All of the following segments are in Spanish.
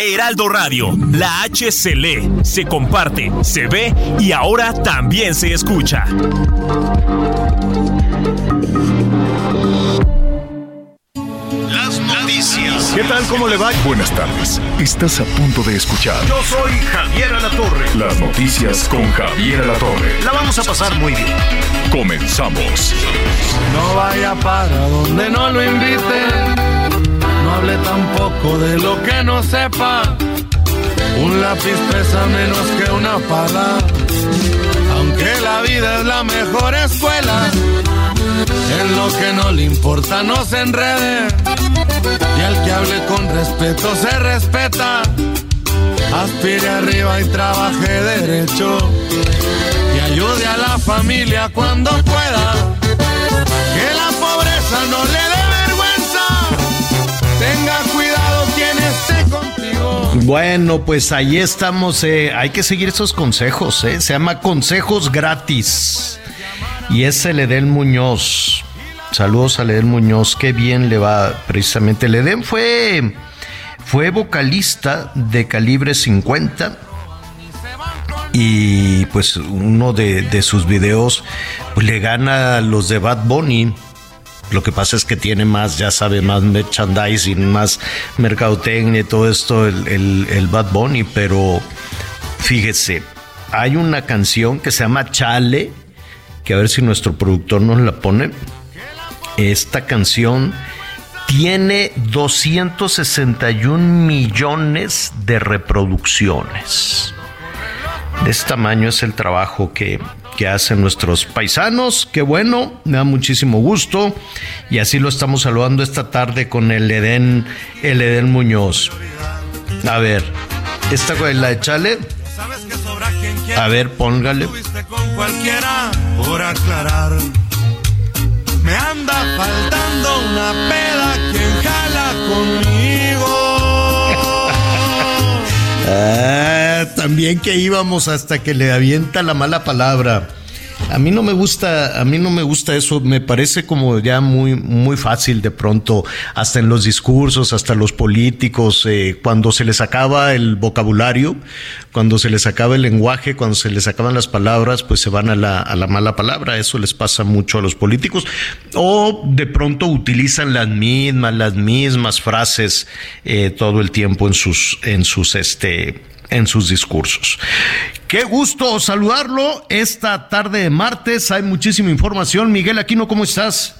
Heraldo Radio, la H se lee, se comparte, se ve y ahora también se escucha. Las noticias. ¿Qué tal? ¿Cómo le va? Buenas tardes. Estás a punto de escuchar Yo soy Javier Alatorre. las noticias con Javier Alatorre. La vamos a pasar muy bien. Comenzamos. No vaya para donde no lo invite. Tampoco de lo que no sepa. Un lápiz pesa menos que una pala. Aunque la vida es la mejor escuela. En lo que no le importa no se enrede. Y al que hable con respeto se respeta. Aspire arriba y trabaje derecho. Y ayude a la familia cuando pueda. Que la pobreza no le Bueno, pues ahí estamos. eh, hay que seguir esos consejos. eh, Se llama Consejos Gratis. Y es el Edén Muñoz. Saludos a Edén Muñoz. Qué bien le va precisamente. El Edén fue, fue vocalista de calibre 50. Y pues uno de, de sus videos pues, le gana a los de Bad Bunny. Lo que pasa es que tiene más, ya sabe, más merchandising, más mercadotecnia y todo esto, el, el- el Bad Bunny, pero fíjese, hay una canción que se llama Chale, que a ver si nuestro productor nos la pone. Esta canción tiene 261 millones de reproducciones. De este tamaño es el trabajo que, que hacen nuestros paisanos. Qué bueno, me da muchísimo gusto. Y así lo estamos saludando esta tarde con el Edén, el Edén Muñoz. A ver, esta fue la de Chale. A ver, póngale. Estuviste con cualquiera por aclarar. Me anda faltando una peda quien jala conmigo. También que íbamos hasta que le avienta la mala palabra. A mí no me gusta, a mí no me gusta eso, me parece como ya muy, muy fácil de pronto, hasta en los discursos, hasta los políticos, eh, cuando se les acaba el vocabulario, cuando se les acaba el lenguaje, cuando se les acaban las palabras, pues se van a la, a la mala palabra, eso les pasa mucho a los políticos, o de pronto utilizan las mismas, las mismas frases eh, todo el tiempo en sus, en sus, este, en sus discursos. Qué gusto saludarlo esta tarde de martes. Hay muchísima información. Miguel Aquino, ¿cómo estás?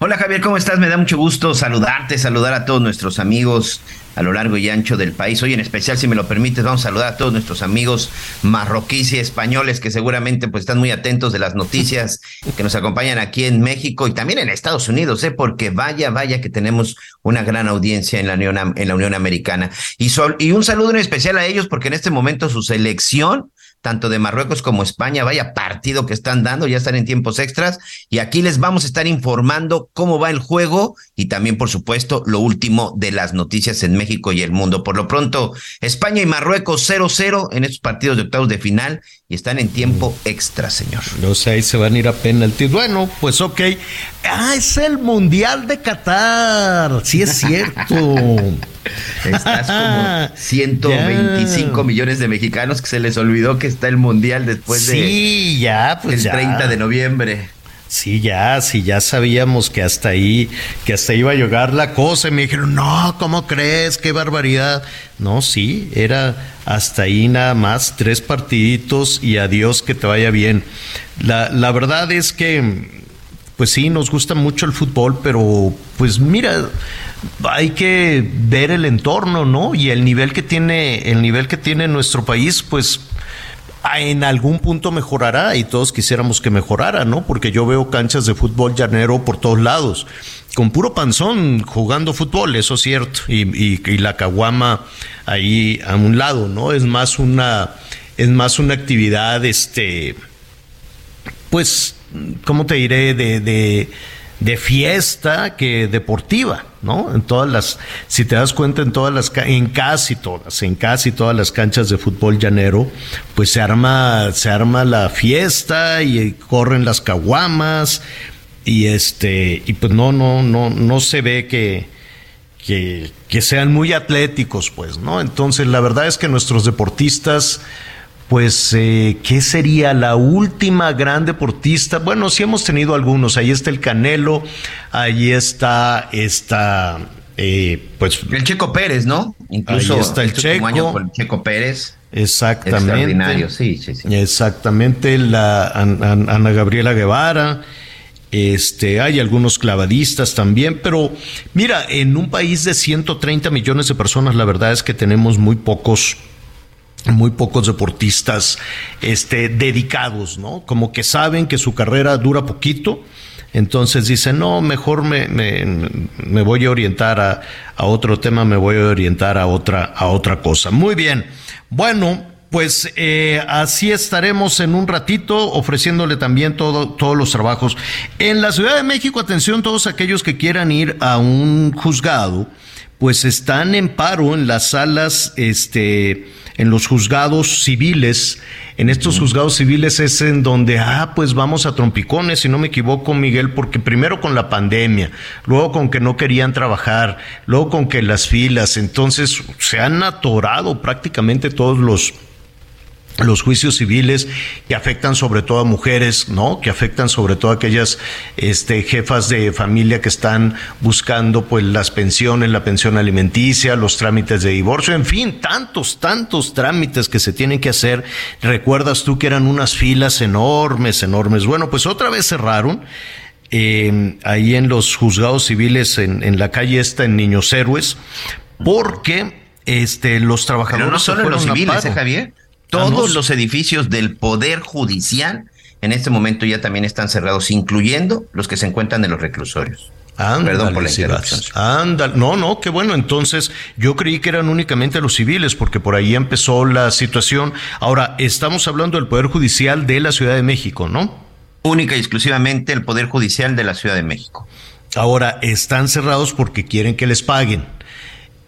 Hola Javier, ¿cómo estás? Me da mucho gusto saludarte, saludar a todos nuestros amigos a lo largo y ancho del país. Hoy en especial, si me lo permites, vamos a saludar a todos nuestros amigos marroquíes y españoles que seguramente pues están muy atentos de las noticias que nos acompañan aquí en México y también en Estados Unidos, ¿eh? porque vaya, vaya que tenemos una gran audiencia en la Unión, en la Unión Americana. Y, sol- y un saludo en especial a ellos porque en este momento su selección tanto de Marruecos como España, vaya partido que están dando, ya están en tiempos extras y aquí les vamos a estar informando cómo va el juego y también, por supuesto, lo último de las noticias en México y el mundo. Por lo pronto, España y Marruecos 0-0 en estos partidos de octavos de final y están en tiempo extra, señor. O sea, ahí se van a ir a penalti. Bueno, pues ok. Ah, es el Mundial de Qatar. Sí, es cierto. Estás como 125 Ya. millones de mexicanos que se les olvidó que está el Mundial después de sí, ya, pues el ya. 30 de noviembre. Sí, ya, sí, ya sabíamos que hasta ahí, que hasta iba a llegar la cosa. Y me dijeron, no, ¿cómo crees? Qué barbaridad. No, sí, era hasta ahí nada más, tres partiditos y adiós, que te vaya bien. La, la verdad es que, pues sí, nos gusta mucho el fútbol, pero pues mira, hay que ver el entorno, ¿no? Y el nivel que tiene, el nivel que tiene nuestro país, pues en algún punto mejorará y todos quisiéramos que mejorara, ¿no? Porque yo veo canchas de fútbol llanero por todos lados, con puro panzón jugando fútbol, eso es cierto, y, la caguama ahí a un lado, ¿no? Es más una, es más una actividad, este, pues, ¿cómo te diré? de de fiesta que deportiva, ¿no? En todas las, si te das cuenta, en todas las, en casi todas, en casi todas las canchas de fútbol llanero, pues se arma, se arma la fiesta y corren las caguamas y este, y pues no, no, no, no se ve que, que, que sean muy atléticos, pues, ¿no? Entonces, la verdad es que nuestros deportistas, pues, eh, ¿qué sería la última gran deportista? Bueno, sí hemos tenido algunos. Ahí está el Canelo, ahí está esta, eh, pues... El Checo Pérrez, ¿no? Incluso ahí está el Checo. el Checo Pérez. Exactamente. sí, sí, sí. Exactamente, la Ana Gabriela Guevara. Este, hay algunos clavadistas también, pero mira, en un país de 130 millones de personas, la verdad es que tenemos muy pocos muy pocos deportistas este, dedicados, ¿no? Como que saben que su carrera dura poquito, entonces dicen, no, mejor me, me, voy a orientar a, a, otro tema, me voy a orientar a otra, a otra cosa. Muy bien, bueno, pues eh, así estaremos en un ratito ofreciéndole también todo, todos los trabajos. En la Ciudad de México, atención todos aquellos que quieran ir a un juzgado, pues están en paro en las salas, este, en los juzgados civiles. En estos juzgados civiles es en donde, ah, pues vamos a trompicones, si no me equivoco, Miguel, porque primero con la pandemia, luego con que no querían trabajar, luego con que las filas, entonces se han atorado prácticamente todos los los juicios civiles que afectan sobre todo a mujeres, ¿no? Que afectan sobre todo a aquellas este, jefas de familia que están buscando pues las pensiones, la pensión alimenticia, los trámites de divorcio, en fin, tantos, tantos trámites que se tienen que hacer. Recuerdas tú que eran unas filas enormes, enormes. Bueno, pues otra vez cerraron. Eh, ahí en los juzgados civiles en, en la calle esta en Niños Héroes, porque este, los trabajadores... Pero no solo en los civiles, ¿eh, Javier? Todos los edificios del Poder Judicial en este momento ya también están cerrados, incluyendo los que se encuentran en los reclusorios. Perdón por la interrupción. No, no, qué bueno. Entonces, yo creí que eran únicamente los civiles, porque por ahí empezó la situación. Ahora, estamos hablando del Poder Judicial de la Ciudad de México, ¿no? Única y exclusivamente el Poder Judicial de la Ciudad de México. Ahora, están cerrados porque quieren que les paguen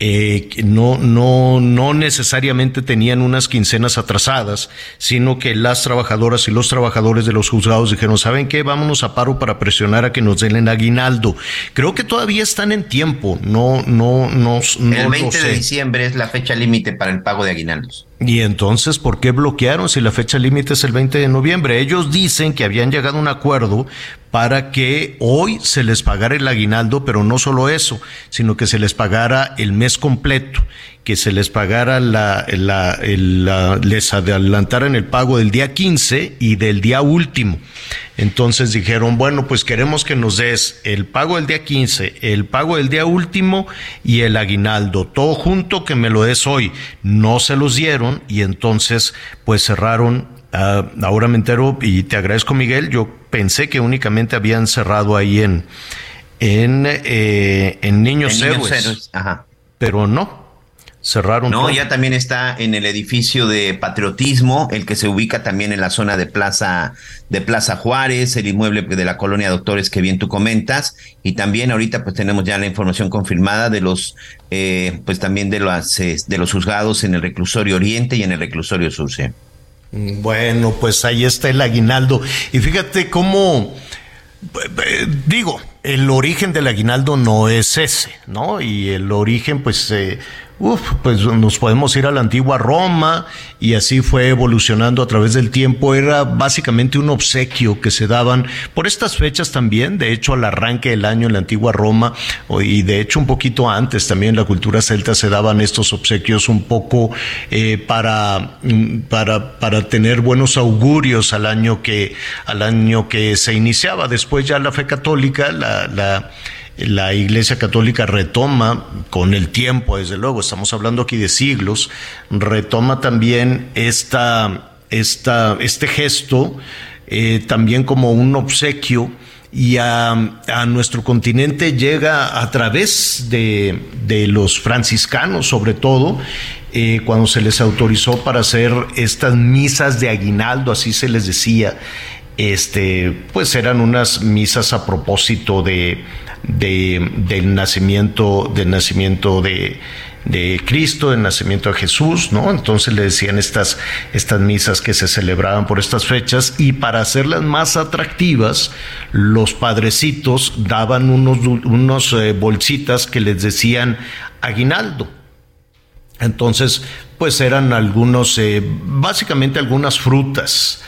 eh, no, no, no necesariamente tenían unas quincenas atrasadas, sino que las trabajadoras y los trabajadores de los juzgados dijeron, ¿saben qué? Vámonos a paro para presionar a que nos den el aguinaldo. Creo que todavía están en tiempo, no, no, no, no El 20 de diciembre es la fecha límite para el pago de aguinaldos. Y entonces, ¿por qué bloquearon si la fecha límite es el 20 de noviembre? Ellos dicen que habían llegado a un acuerdo para que hoy se les pagara el aguinaldo, pero no solo eso, sino que se les pagara el mes completo que se les pagara la, la, les adelantaran el pago del día 15 y del día último. Entonces dijeron, bueno, pues queremos que nos des el pago del día 15, el pago del día último y el aguinaldo, todo junto que me lo des hoy. No se los dieron y entonces pues cerraron ah, ahora me entero y te agradezco Miguel, yo pensé que únicamente habían cerrado ahí en en, eh, en Niños, Héroes, pero no, cerraron. No, ya también está en el edificio de Patriotismo, el que se ubica también en la zona de Plaza de Plaza Juárez, el inmueble de la colonia Doctores que bien tú comentas, y también ahorita pues tenemos ya la información confirmada de los eh, pues también de los de los juzgados en el reclusorio Oriente y en el reclusorio Sur. Bueno, pues ahí está el aguinaldo y fíjate cómo eh, digo, el origen del aguinaldo no es ese, ¿no? Y el origen, pues, eh, Uf, pues nos podemos ir a la antigua Roma y así fue evolucionando a través del tiempo. Era básicamente un obsequio que se daban por estas fechas también, de hecho al arranque del año en la antigua Roma y de hecho un poquito antes también la cultura celta se daban estos obsequios un poco eh, para, mm, para, para tener buenos augurios al año que, al año que se iniciaba. Después ya la fe católica, la, la la Iglesia Católica retoma con el tiempo, desde luego, estamos hablando aquí de siglos, retoma también esta, esta, este gesto eh, también como un obsequio y a, nuestro continente llega a través de, los franciscanos, sobre todo, eh, cuando se les autorizó para hacer estas misas de aguinaldo, así se les decía, este, pues eran unas misas a propósito de, del nacimiento, del nacimiento de, de Cristo, del nacimiento de Jesús, ¿no? Entonces le decían estas, estas misas que se celebraban por estas fechas y para hacerlas más atractivas, los padrecitos daban unos, unos eh, bolsitas que les decían aguinaldo. Entonces, pues eran algunos, eh, básicamente algunas frutas.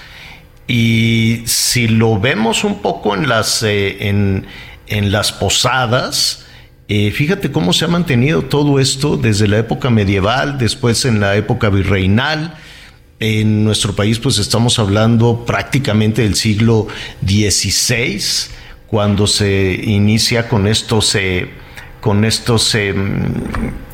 Y si lo vemos un poco en las, eh, en, en las posadas, eh, fíjate cómo se ha mantenido todo esto desde la época medieval, después en la época virreinal. En nuestro país, pues estamos hablando prácticamente del siglo XVI, cuando se inicia con estos, eh, con estos em,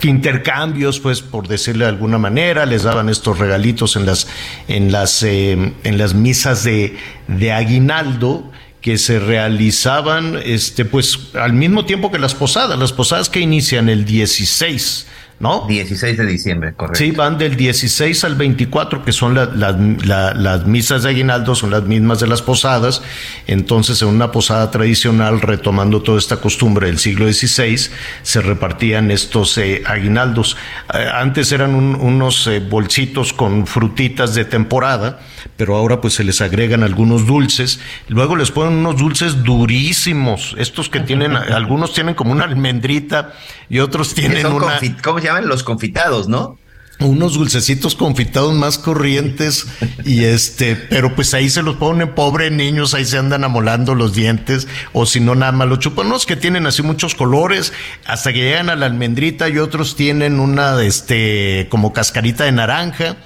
intercambios, pues por decirle de alguna manera, les daban estos regalitos en las, en las, en las misas de, de aguinaldo que se realizaban este pues al mismo tiempo que las posadas, las posadas que inician el 16 ¿no? 16 de diciembre, correcto. Sí, van del 16 al 24, que son las misas de aguinaldo, son las mismas de las posadas. Entonces, en una posada tradicional, retomando toda esta costumbre del siglo XVI, se repartían estos eh, aguinaldos. Eh, antes eran unos eh, bolsitos con frutitas de temporada, pero ahora pues se les agregan algunos dulces. Luego les ponen unos dulces durísimos, estos que tienen, algunos tienen como una almendrita y otros tienen una llaman los confitados, ¿no? unos dulcecitos confitados más corrientes y este, pero pues ahí se los ponen pobres niños, ahí se andan amolando los dientes o si no nada más los chupan, unos que tienen así muchos colores hasta que llegan a la almendrita y otros tienen una este como cascarita de naranja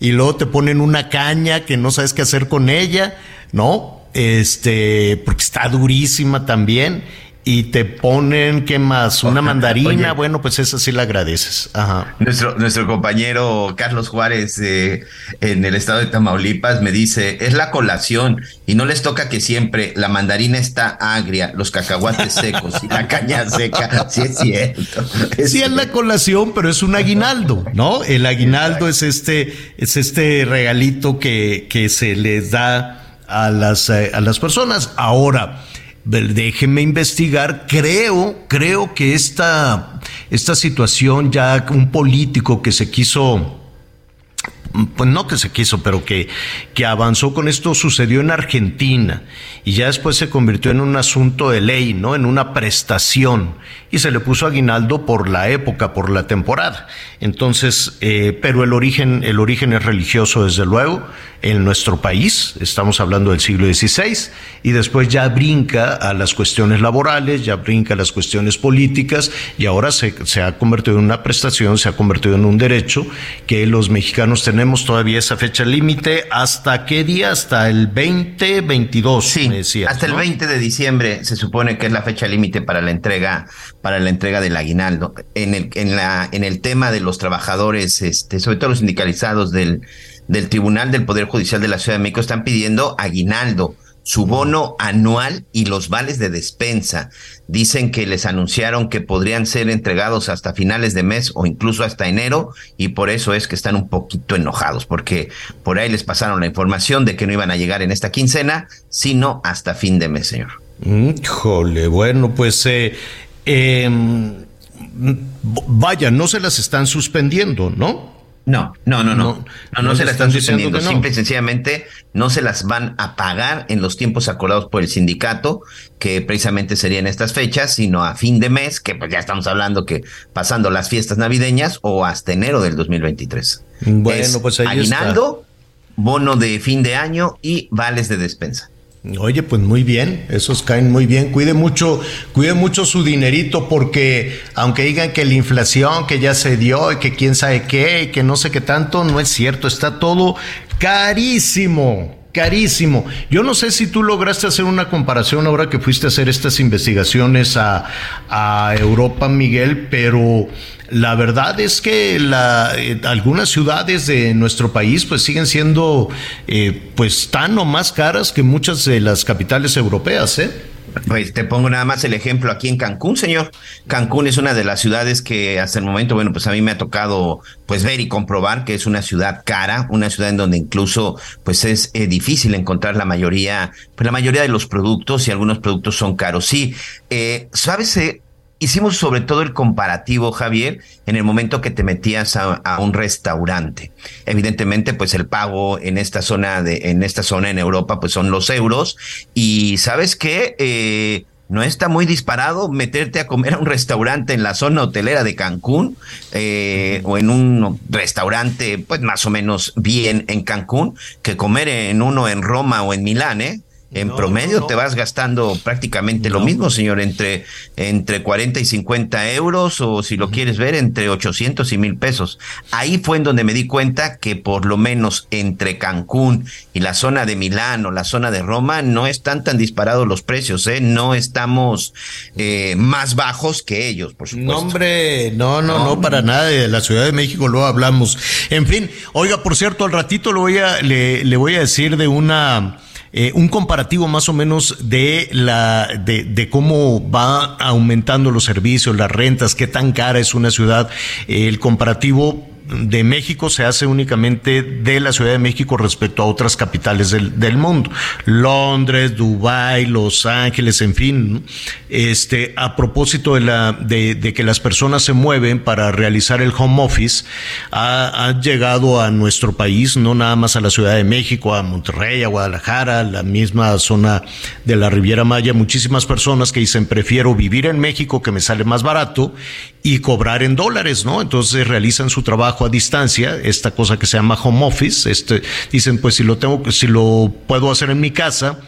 y luego te ponen una caña que no sabes qué hacer con ella, ¿no? Este, porque está durísima también y te ponen, ¿qué más? Una mandarina, bueno, pues esa sí la agradeces. Ajá. Nuestro, nuestro compañero Carlos Juárez eh, en el estado de Tamaulipas me dice, es la colación y no les toca que siempre la mandarina está agria, los cacahuates secos y la caña seca, sí es cierto. sí es la colación, pero es un aguinaldo, ¿no? El aguinaldo es este, es este regalito que, que se les da a las, eh, a las personas. Ahora, déjenme investigar, creo, creo que esta, esta situación ya un político que se quiso pues no que se quiso, pero que, que avanzó con esto sucedió en Argentina y ya después se convirtió en un asunto de ley, ¿no? En una prestación y se le puso aguinaldo por la época, por la temporada. Entonces, eh, pero el origen, el origen es religioso desde luego en nuestro país, estamos hablando del siglo XVI, y después ya brinca a las cuestiones laborales, ya brinca a las cuestiones políticas, y ahora se, se ha convertido en una prestación, se ha convertido en un derecho que los mexicanos tenemos todavía esa fecha límite. ¿Hasta qué día? Hasta el 2022, sí, me decías, Hasta el 20 de diciembre se supone que es la fecha límite para la entrega, para la entrega del aguinaldo. En el, en la, en el tema de los trabajadores, este, sobre todo los sindicalizados del del Tribunal del Poder Judicial de la Ciudad de México están pidiendo aguinaldo, su bono anual y los vales de despensa. Dicen que les anunciaron que podrían ser entregados hasta finales de mes o incluso hasta enero y por eso es que están un poquito enojados porque por ahí les pasaron la información de que no iban a llegar en esta quincena, sino hasta fin de mes, señor. Híjole, bueno, pues eh, em, vaya, no se las están suspendiendo, ¿no? No, no, no, no. No, no, se las están suspendiendo. Simple y sencillamente no se las van a pagar en los tiempos acordados por el sindicato, que precisamente serían estas fechas, sino a fin de mes, que pues ya estamos hablando que pasando las fiestas navideñas o hasta enero del 2023. Bueno, pues ahí aguinaldo, bono de fin de año y vales de despensa. Oye, pues muy bien, esos caen muy bien. Cuide mucho, cuide mucho su dinerito porque aunque digan que la inflación que ya se dio y que quién sabe qué y que no sé qué tanto, no es cierto, está todo carísimo. carísimo. Yo no sé si tú lograste hacer una comparación ahora que fuiste a hacer estas investigaciones a, a Europa, Miguel, pero la verdad es que la, eh, algunas ciudades de nuestro país pues siguen siendo eh, pues tan o más caras que muchas de las capitales europeas, ¿eh? Pues te pongo nada más el ejemplo aquí en Cancún, señor. Cancún es una de las ciudades que hasta el momento, bueno, pues a mí me ha tocado pues ver y comprobar que es una ciudad cara, una ciudad en donde incluso pues es eh, difícil encontrar la mayoría, pues la mayoría de los productos y algunos productos son caros. Sí, eh, sabes, eh, hicimos sobre todo el comparativo, Javier, en el momento que te metías a, un restaurante. Evidentemente, pues el pago en esta zona de, en esta zona en Europa, pues son los euros. Y sabes qué, eh, no está muy disparado meterte a comer a un restaurante en la zona hotelera de Cancún eh, o en un restaurante, pues más o menos bien en Cancún, que comer en uno en Roma o en Milán, ¿eh? En promedio te vas gastando prácticamente lo mismo, señor, entre, entre 40 y 50 euros o si lo quieres ver, entre 800 y mil pesos. Ahí fue en donde me di cuenta que por lo menos entre Cancún y la zona de Milán o la zona de Roma no están tan disparados los precios, ¿eh? No estamos eh, más bajos que ellos, por supuesto. No, hombre, no, no, no, para nada. De la Ciudad de México lo hablamos. En fin, oiga, por cierto, al ratito lo voy a, le, le voy a decir de una eh, un comparativo más o menos de la de, de, cómo va aumentando los servicios, las rentas, qué tan cara es una ciudad, el comparativo de México se hace únicamente de la Ciudad de México respecto a otras capitales del, del mundo. Londres, Dubái, Los Ángeles, en fin. Este, a propósito de, la, de, de, que las personas se mueven para realizar el home office, ha, ha, llegado a nuestro país, no nada más a la Ciudad de México, a Monterrey, a Guadalajara, la misma zona de la Riviera Maya, muchísimas personas que dicen prefiero vivir en México que me sale más barato y cobrar en dólares, ¿no? Entonces realizan su trabajo a distancia, esta cosa que se llama home office, este, dicen, pues si lo tengo, si lo puedo hacer en mi casa,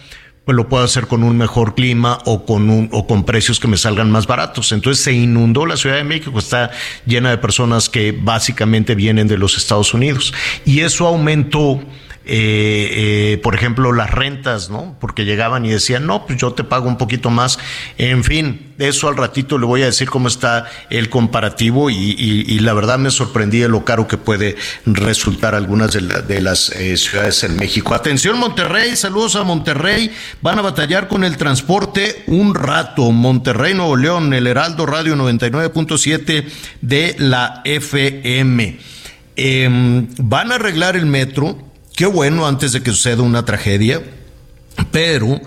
pues lo puedo hacer con un mejor clima o con un, o con precios que me salgan más baratos. Entonces se inundó la Ciudad de México, está llena de personas que básicamente vienen de los Estados Unidos. Y eso aumentó eh, eh, por ejemplo, las rentas, ¿no? Porque llegaban y decían, no, pues yo te pago un poquito más. En fin, eso al ratito le voy a decir cómo está el comparativo y, la verdad me sorprendí de lo caro que puede resultar algunas de, las eh, ciudades en México. Atención Monterrey, saludos a Monterrey. Van a batallar con el transporte un rato. Monterrey, Nuevo León, el Heraldo Radio 99.7 de la FM. Em, van a arreglar el metro Qué bueno antes de que suceda una tragedia, pero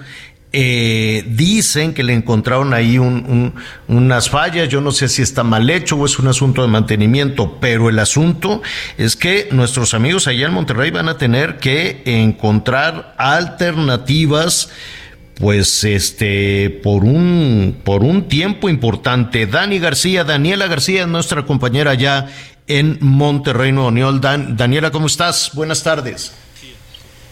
eh, dicen que le encontraron ahí unas fallas, yo no sé si está mal hecho o es un asunto de mantenimiento, pero el asunto es que nuestros amigos allá en Monterrey van a tener que encontrar alternativas pues este por un por un tiempo importante. Dani García, Daniela García, nuestra compañera allá en Monterrey, Nuevo León. Daniela, ¿cómo estás? Buenas tardes.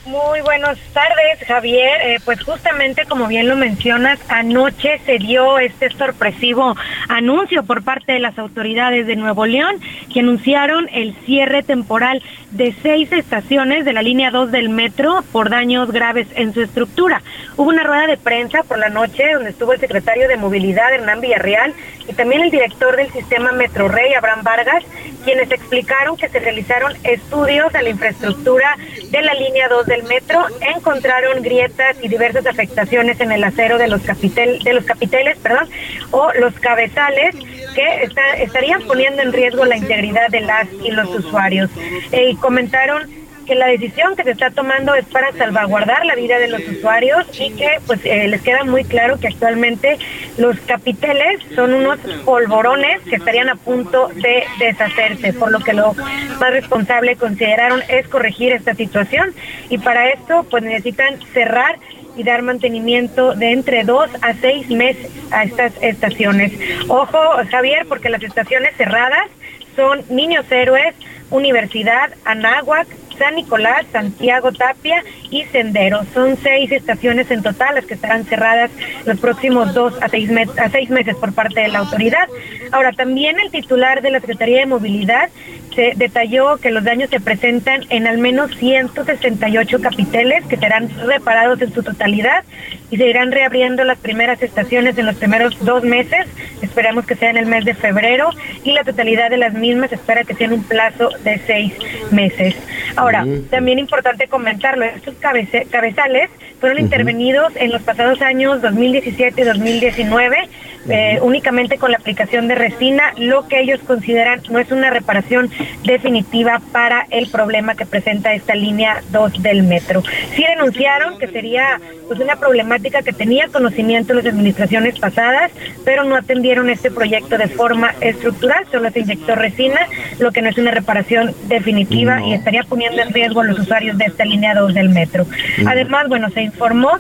Muy buenas tardes, Javier. Eh, pues justamente como bien lo mencionas, anoche se dio este sorpresivo anuncio por parte de las autoridades de Nuevo León que anunciaron el cierre temporal de seis estaciones de la línea 2 del metro por daños graves en su estructura. Hubo una rueda de prensa por la noche donde estuvo el secretario de Movilidad, Hernán Villarreal, y también el director del sistema Metro Rey, Abraham Vargas, quienes explicaron que se realizaron estudios a la infraestructura de la línea 2 del metro, encontraron grietas y diversas afectaciones en el acero de los, capitel, de los capiteles perdón, o los cabezales que estarían poniendo en riesgo la integridad de las y los usuarios. Eh, y comentaron que la decisión que se está tomando es para salvaguardar la vida de los usuarios y que pues eh, les queda muy claro que actualmente los capiteles son unos polvorones que estarían a punto de deshacerse, por lo que lo más responsable consideraron es corregir esta situación. Y para esto pues necesitan cerrar y dar mantenimiento de entre dos a seis meses a estas estaciones. Ojo, Javier, porque las estaciones cerradas son Niños Héroes, Universidad, Anáhuac, San Nicolás, Santiago Tapia y Sendero. Son seis estaciones en total las que estarán cerradas los próximos dos a seis, a seis meses por parte de la autoridad. Ahora, también el titular de la Secretaría de Movilidad se detalló que los daños se presentan en al menos 168 capiteles que serán reparados en su totalidad y se irán reabriendo las primeras estaciones en los primeros dos meses. Esperamos que sea en el mes de febrero y la totalidad de las mismas espera que sea en un plazo de seis meses. Ahora, también importante comentarlo, estos cabezales fueron intervenidos en los pasados años 2017 y 2019 eh, únicamente con la aplicación de resina, lo que ellos consideran no es una reparación definitiva para el problema que presenta esta línea 2 del metro. Sí denunciaron que sería pues una problemática que tenía conocimiento las administraciones pasadas, pero no atendieron este proyecto de forma estructural, solo se inyectó resina, lo que no es una reparación definitiva y estaría poniendo en riesgo a los usuarios de esta línea 2 del metro. Además, bueno, se informó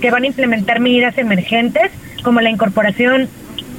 que van a implementar medidas emergentes como la incorporación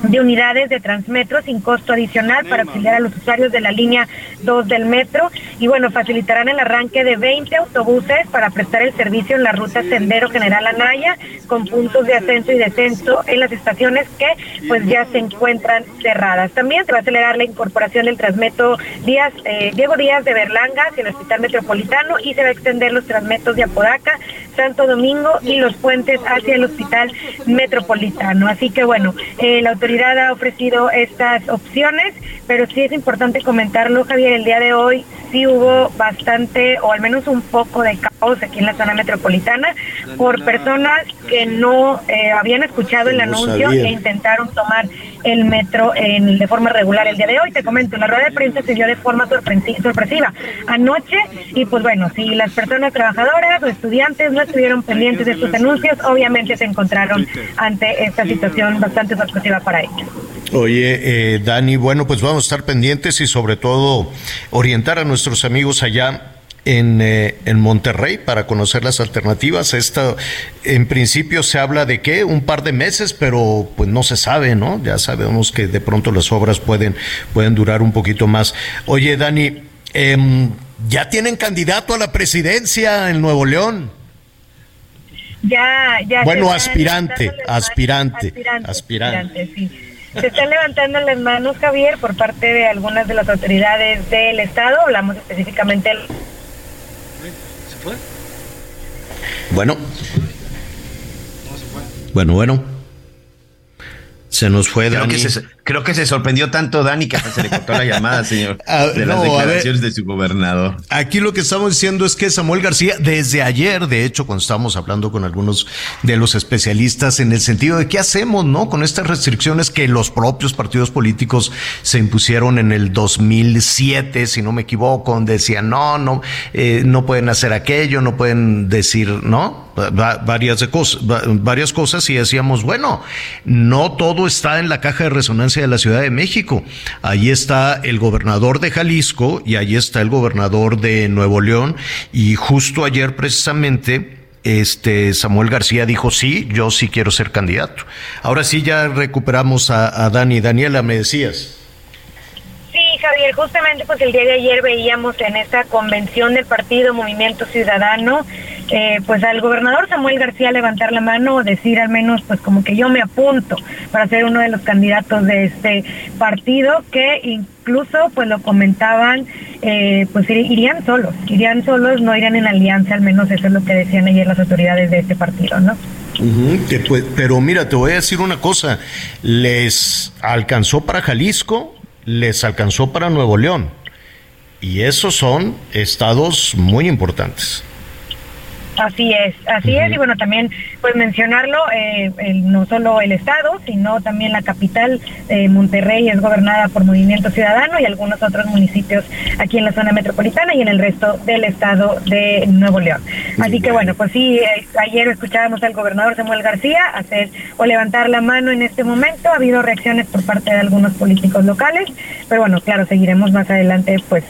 de unidades de Transmetro sin costo adicional para auxiliar a los usuarios de la línea 2 del metro. Y bueno, facilitarán el arranque de 20 autobuses para prestar el servicio en la ruta Sendero General Anaya con puntos de ascenso y descenso en las estaciones que pues ya se encuentran cerradas. También se va a acelerar la incorporación del Transmetro Díaz, eh, Diego Díaz de Berlanga hacia el Hospital Metropolitano y se va a extender los Transmetros de Apodaca, Santo Domingo y los puentes hacia el Hospital Metropolitano. Así que bueno, eh, la autoridad ha ofrecido estas opciones, pero sí es importante comentarlo, Javier, el día de hoy sí hubo bastante, o al menos un poco de caos aquí en la zona metropolitana, por personas que no eh, habían escuchado el anuncio e intentaron tomar el metro en, de forma regular el día de hoy. Te comento, la rueda de prensa se dio de forma sorpresiva anoche y pues bueno, si las personas trabajadoras o estudiantes no estuvieron pendientes de estos anuncios, obviamente se encontraron ante esta situación bastante sorpresiva para ellos. Oye, eh, Dani, bueno, pues vamos a estar pendientes y sobre todo orientar a nuestros amigos allá en, eh, en, Monterrey para conocer las alternativas. Esto, en principio se habla de que un par de meses, pero pues no se sabe, ¿no? Ya sabemos que de pronto las obras pueden, pueden durar un poquito más. Oye, Dani, em, ¿ya tienen candidato a la presidencia en Nuevo León? Ya, ya. Bueno, aspirante, aspirante, aspirante, aspirante, sí. Se están levantando las manos, Javier, por parte de algunas de las autoridades del Estado. Hablamos específicamente del... ¿Se fue? Bueno. Bueno, bueno. Se nos fue Creo Que se, Creo que se sorprendió tanto Dani que hasta se le cortó la llamada, señor, ah, de las declaraciones de su gobernador. Aquí lo que estamos diciendo es que Samuel García, desde ayer, de hecho, cuando estábamos hablando con algunos de los especialistas en el sentido de qué hacemos, ¿no? Con estas restricciones que los propios partidos políticos se impusieron en el 2007, si no me equivoco, donde decían, no, no, eh, no pueden hacer aquello, no pueden decir, ¿no? varias, de cosas, varias cosas y decíamos, bueno, no todo está en la caja de resonancia de la Ciudad de México. Allí está el gobernador de Jalisco y allí está el gobernador de Nuevo León. Y justo ayer precisamente este Samuel García dijo sí, yo sí quiero ser candidato. Ahora sí ya recuperamos a, a Dani. Daniela, me decías. Sí, Javier, justamente pues el día de ayer veíamos en esta convención del partido Movimiento Ciudadano eh, pues al gobernador Samuel García levantar la mano, decir al menos pues como que yo me apunto para ser uno de los candidatos de este partido que incluso pues lo comentaban eh, pues irían solos, irían solos, no irían en alianza, al menos eso es lo que decían ayer las autoridades de este partido, ¿no? pero mira, te voy a decir una cosa, les alcanzó para Jalisco, les alcanzó para Nuevo León, y esos son estados muy importantes. Así es, así es, y bueno, también pues mencionarlo, eh, no solo el Estado, sino también la capital, eh, Monterrey, es gobernada por Movimiento Ciudadano y algunos otros municipios aquí en la zona metropolitana y en el resto del Estado de Nuevo León. Así que bueno, pues sí, eh, ayer escuchábamos al gobernador Samuel García hacer o levantar la mano en este momento, ha habido reacciones por parte de algunos políticos locales, pero bueno, claro, seguiremos más adelante pues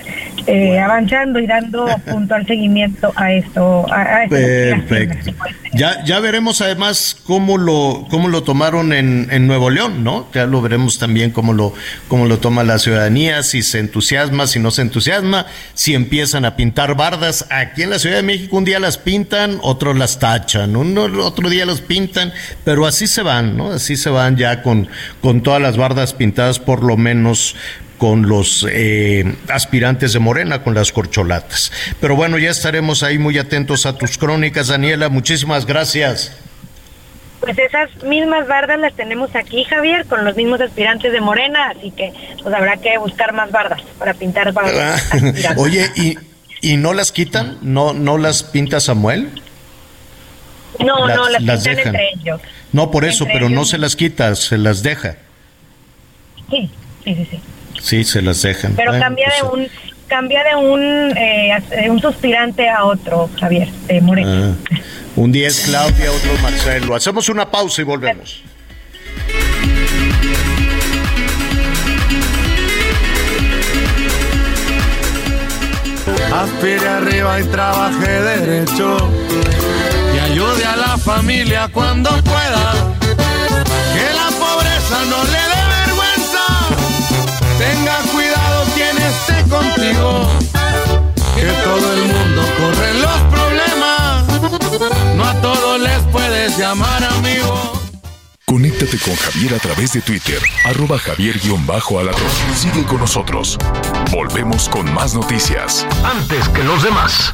avanzando y dando puntual seguimiento a esto. A, Perfecto. Ya, ya veremos además cómo lo, cómo lo tomaron en, Nuevo León, ¿no? Ya lo veremos también cómo lo, cómo lo toma la ciudadanía, si se entusiasma, si no se entusiasma, si empiezan a pintar bardas. Aquí en la Ciudad de México un día las pintan, otros las tachan, uno, otro día los pintan, pero así se van, ¿no? Así se van ya con, con todas las bardas pintadas por lo menos con los eh, aspirantes de Morena, con las corcholatas. Pero bueno, ya estaremos ahí muy atentos a tus crónicas, Daniela. Muchísimas gracias. Pues esas mismas bardas las tenemos aquí, Javier, con los mismos aspirantes de Morena, así que pues habrá que buscar más bardas para pintar bardas. Oye, ¿y, ¿y no las quitan? ¿No, no las pinta Samuel? No, no, las, pintan entre ellos. No, por eso, pero no se las quita, se las deja. Sí, sí, sí, sí. Sí, se las dejan. Pero cambia de pues, un cambia de un eh, un suspirante a otro, Javier, de Morena. Ah. Un día es Claudia, otro Marcelo. Hacemos una pausa y volvemos. Aspire arriba y trabaje derecho. Y ayude a la familia cuando pueda. Que la pobreza no le. Tenga cuidado quien esté contigo. Que todo el mundo corre los no a todos les puedes llamar amigo. Conéctate con Javier a través de Twitter, arroba javier-alatón. Sigue con nosotros. Volvemos con más noticias. Antes que los demás.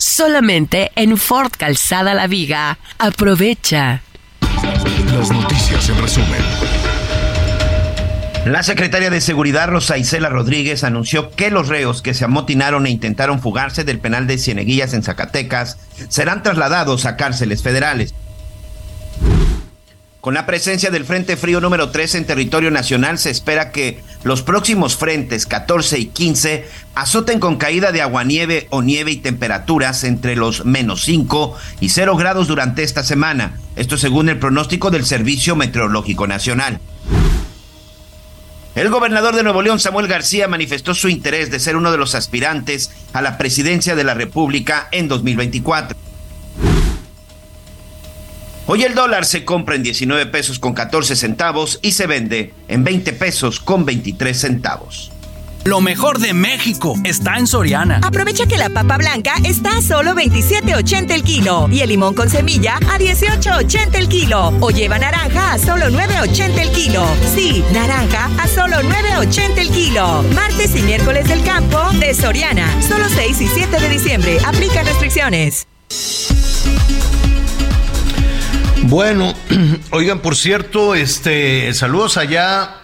solamente en Ford Calzada La Viga. Aprovecha. Las noticias en resumen. La secretaria de Seguridad Rosa Isela Rodríguez anunció que los reos que se amotinaron e intentaron fugarse del penal de Cieneguillas en Zacatecas serán trasladados a cárceles federales. Con la presencia del Frente Frío número 3 en territorio nacional, se espera que los próximos frentes 14 y 15 azoten con caída de aguanieve o nieve y temperaturas entre los menos 5 y 0 grados durante esta semana. Esto según el pronóstico del Servicio Meteorológico Nacional. El gobernador de Nuevo León, Samuel García, manifestó su interés de ser uno de los aspirantes a la presidencia de la República en 2024. Hoy el dólar se compra en 19 pesos con 14 centavos y se vende en 20 pesos con 23 centavos. Lo mejor de México está en Soriana. Aprovecha que la papa blanca está a solo 27.80 el kilo y el limón con semilla a 18.80 el kilo. O lleva naranja a solo 9.80 el kilo. Sí, naranja a solo 9.80 el kilo. Martes y miércoles del campo de Soriana. Solo 6 y 7 de diciembre. Aplica restricciones. Bueno, oigan, por cierto, este, saludos allá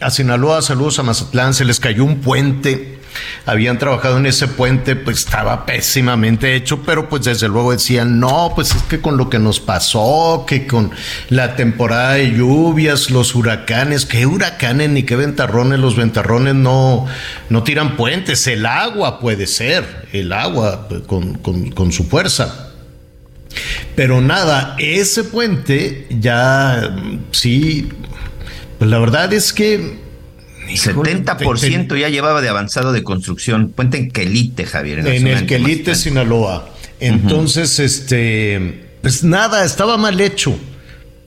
a Sinaloa, saludos a Mazatlán, se les cayó un puente. Habían trabajado en ese puente, pues estaba pésimamente hecho, pero pues desde luego decían, no, pues es que con lo que nos pasó, que con la temporada de lluvias, los huracanes, qué huracanes ni qué ventarrones, los ventarrones no, no tiran puentes, el agua puede ser, el agua pues, con, con su fuerza pero nada, ese puente ya sí, pues la verdad es que... 70% ya llevaba de avanzado de construcción. Puente en Quelite, Javier. En, el Quelite, Sinaloa. Entonces, este, pues nada, estaba mal hecho.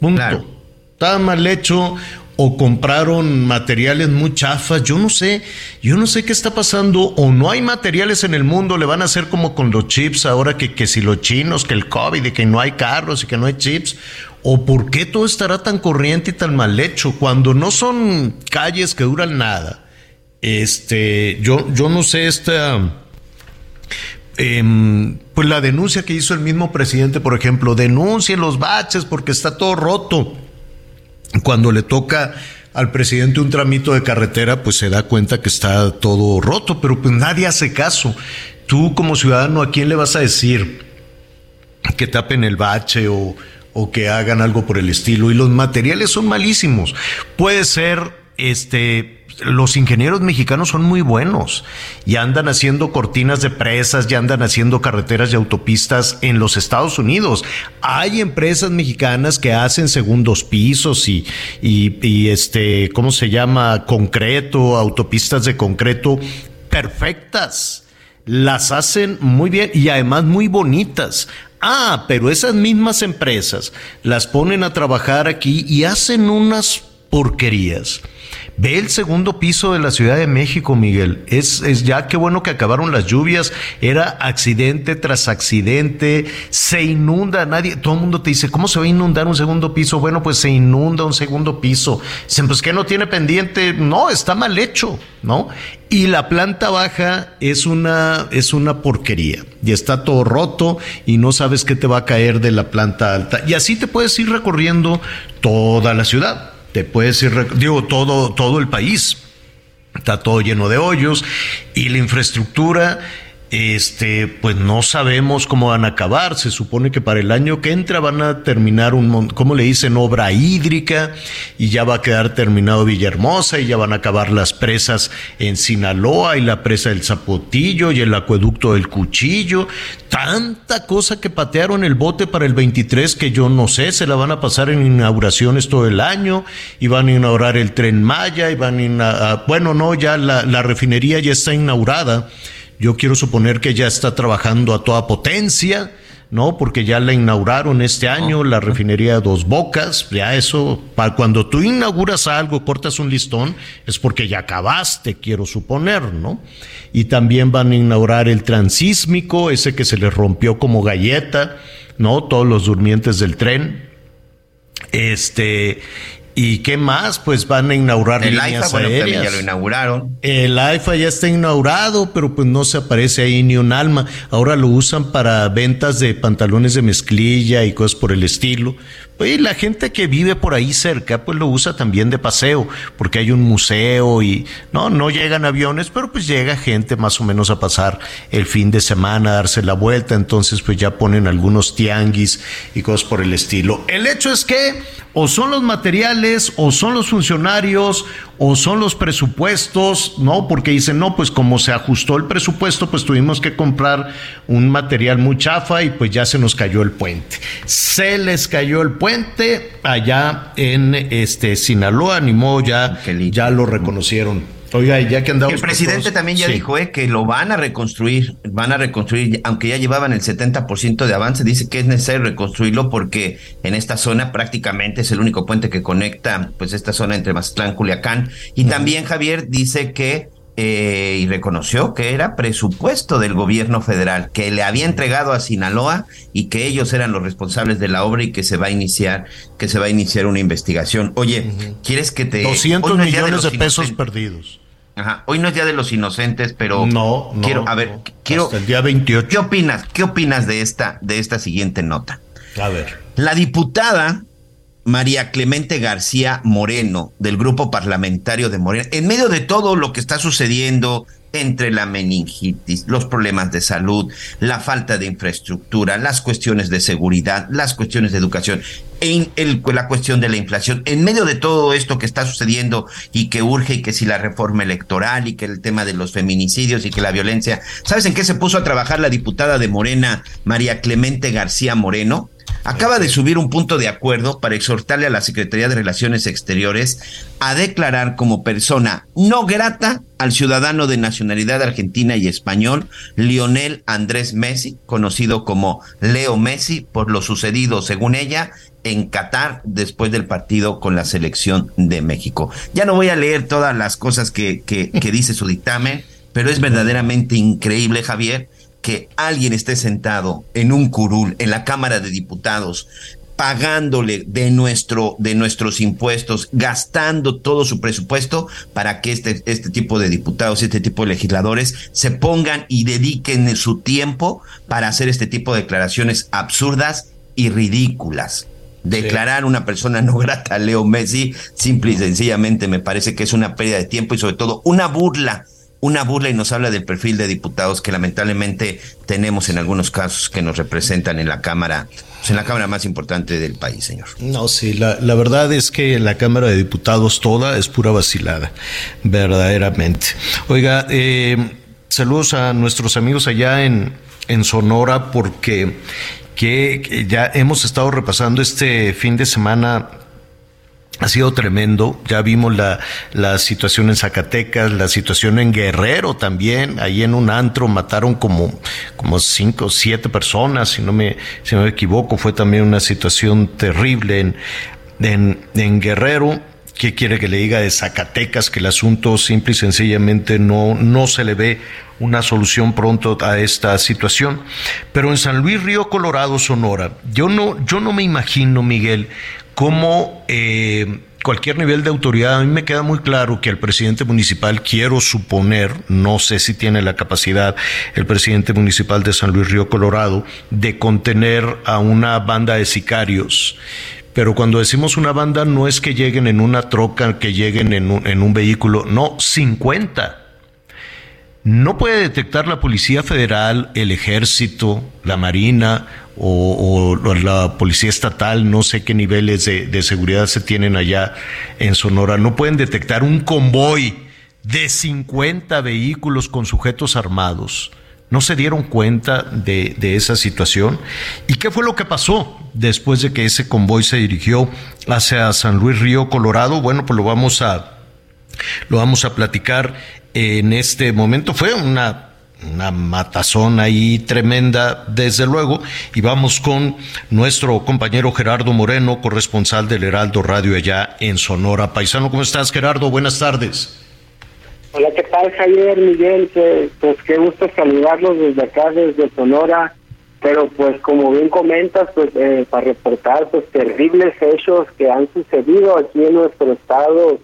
Punto. Estaba mal hecho o compraron materiales muy chafas, yo no sé, yo no sé qué está pasando, o no hay materiales en el mundo, le van a hacer como con los chips ahora que, que si los chinos, que el COVID, y que no hay carros y que no hay chips, o por qué todo estará tan corriente y tan mal hecho, cuando no son calles que duran nada. Este, yo, yo no sé esta... Em, pues la denuncia que hizo el mismo presidente, por ejemplo, denuncie los baches porque está todo roto Cuando le toca al presidente un tramito de carretera, pues se da cuenta que está todo roto, pero pues nadie hace caso. Tú como ciudadano, ¿a quién le vas a decir que tapen el bache o, o que hagan algo por el estilo? Y los materiales son malísimos. Puede ser, este, los ingenieros mexicanos son muy buenos y andan haciendo cortinas de presas, ya andan haciendo carreteras y autopistas en los Estados Unidos. Hay empresas mexicanas que hacen segundos pisos y, y, este, ¿cómo se llama? Concreto, autopistas de concreto perfectas. Las hacen muy bien y además muy bonitas. Ah, pero esas mismas empresas las ponen a trabajar aquí y hacen unas porquerías Ve el segundo piso de la Ciudad de México, Miguel. Es, es ya qué bueno que acabaron las lluvias. Era accidente tras accidente. Se inunda nadie. Todo el mundo te dice, ¿cómo se va a inundar un segundo piso? Bueno, pues se inunda un segundo piso. Dicen, pues que no tiene pendiente. No, está mal hecho, ¿no? Y la planta baja es una, es una porquería. Y está todo roto y no sabes qué te va a caer de la planta alta. Y así te puedes ir recorriendo toda la ciudad te puedes ir, digo, todo, todo el país. Está todo lleno de hoyos y la infraestructura este, pues no sabemos cómo van a acabar. Se supone que para el año que entra van a terminar un, ¿cómo le dicen? Obra hídrica y ya va a quedar terminado Villahermosa y ya van a acabar las presas en Sinaloa y la presa del Zapotillo y el acueducto del Cuchillo. Tanta cosa que patearon el bote para el 23 que yo no sé, se la van a pasar en inauguraciones todo el año y van a inaugurar el tren Maya y van a, bueno, no, ya la refinería ya está inaugurada yo quiero suponer que ya está trabajando a toda potencia, ¿no? Porque ya la inauguraron este año, la refinería de Dos Bocas, ya eso, para cuando tú inauguras algo, cortas un listón, es porque ya acabaste, quiero suponer, ¿no? Y también van a inaugurar el transísmico, ese que se les rompió como galleta, ¿no? Todos los durmientes del tren. Este, ¿Y qué más? Pues van a inaugurar el líneas AIFA, aéreas. ya lo inauguraron. El AIFA ya está inaugurado, pero pues no se aparece ahí ni un alma. Ahora lo usan para ventas de pantalones de mezclilla y cosas por el estilo. Y la gente que vive por ahí cerca, pues lo usa también de paseo, porque hay un museo y no, no llegan aviones, pero pues llega gente más o menos a pasar el fin de semana, a darse la vuelta, entonces pues ya ponen algunos tianguis y cosas por el estilo. El hecho es que o son los materiales, o son los funcionarios, o son los presupuestos, ¿no? Porque dicen, no, pues como se ajustó el presupuesto, pues tuvimos que comprar un material muy chafa y pues ya se nos cayó el puente. Se les cayó el puente allá en este Sinaloa, ni modo, ya, ya lo reconocieron. Oiga, ya que andamos. El presidente también ya dijo eh, que lo van a reconstruir, van a reconstruir, aunque ya llevaban el 70% de avance, dice que es necesario reconstruirlo porque en esta zona prácticamente es el único puente que conecta pues esta zona entre Mazatlán Culiacán. Y también Javier dice que eh, y reconoció que era presupuesto del gobierno federal, que le había entregado a Sinaloa y que ellos eran los responsables de la obra y que se va a iniciar, que se va a iniciar una investigación. Oye, ¿quieres que te 200 millones de, pesos perdidos? Ajá. Hoy no es día de los inocentes, pero no, no quiero, a ver, quiero el día 28. ¿Qué opinas? ¿Qué opinas de esta de esta siguiente nota? A ver. La diputada María Clemente García Moreno, del grupo parlamentario de Morena, en medio de todo lo que está sucediendo entre la meningitis, los problemas de salud, la falta de infraestructura, las cuestiones de seguridad, las cuestiones de educación, en la cuestión de la inflación, en medio de todo esto que está sucediendo y que urge y que si la reforma electoral y que el tema de los feminicidios y que la violencia, ¿sabes en qué se puso a trabajar la diputada de Morena, María Clemente García Moreno? Acaba de subir un punto de acuerdo para exhortarle a la Secretaría de Relaciones Exteriores a declarar como persona no grata al ciudadano de nacionalidad argentina y español, Lionel Andrés Messi, conocido como Leo Messi, por lo sucedido, según ella, en Qatar después del partido con la selección de México. Ya no voy a leer todas las cosas que, que, dice su dictamen, pero es verdaderamente increíble, Javier, que alguien esté sentado en un curul en la Cámara de Diputados pagándole de nuestro de nuestros impuestos, gastando todo su presupuesto para que este este tipo de diputados, este tipo de legisladores se pongan y dediquen su tiempo para hacer este tipo de declaraciones absurdas y ridículas. Declarar una persona no grata a Leo Messi, simple y sencillamente me parece que es una pérdida de tiempo y sobre todo una burla una burla y nos habla del perfil de diputados que lamentablemente tenemos en algunos casos que nos representan en la Cámara, pues, en la Cámara más importante del país, señor. No, sí, la, verdad es que la Cámara de Diputados toda es pura vacilada, verdaderamente. Oiga, eh, saludos a nuestros amigos allá en, en Sonora porque que ya hemos estado repasando este fin de semana ha sido tremendo. Ya vimos la, la, situación en Zacatecas, la situación en Guerrero también. Ahí en un antro mataron como, como cinco o siete personas, si no me, si no me equivoco. Fue también una situación terrible en, en, Guerrero. ¿Qué quiere que le diga de Zacatecas? Que el asunto simple y sencillamente no, no se le ve una solución pronto a esta situación. Pero en San Luis Río Colorado, Sonora, yo no, yo no me imagino, Miguel, cómo eh, cualquier nivel de autoridad, a mí me queda muy claro que el presidente municipal, quiero suponer, no sé si tiene la capacidad el presidente municipal de San Luis Río Colorado, de contener a una banda de sicarios. Pero cuando decimos una banda no es que lleguen en una troca, que lleguen en un, en un vehículo, no, 50. No puede detectar la Policía Federal, el Ejército, la Marina o, la Policía Estatal, no sé qué niveles de, seguridad se tienen allá en Sonora, no pueden detectar un convoy de 50 vehículos con sujetos armados. ¿No se dieron cuenta de, de esa situación? ¿Y qué fue lo que pasó después de que ese convoy se dirigió hacia San Luis Río Colorado? Bueno, pues lo vamos a, lo vamos a platicar en este momento. Fue una una matazón ahí tremenda, desde luego, y vamos con nuestro compañero Gerardo Moreno, corresponsal del Heraldo Radio allá en Sonora. Paisano, ¿cómo estás, Gerardo? Buenas tardes. Hola, ¿qué tal, Javier, Miguel? pues qué gusto saludarlos desde acá, desde Sonora, pero pues como bien comentas, pues eh, para reportar pues terribles hechos que han sucedido aquí en nuestro estado,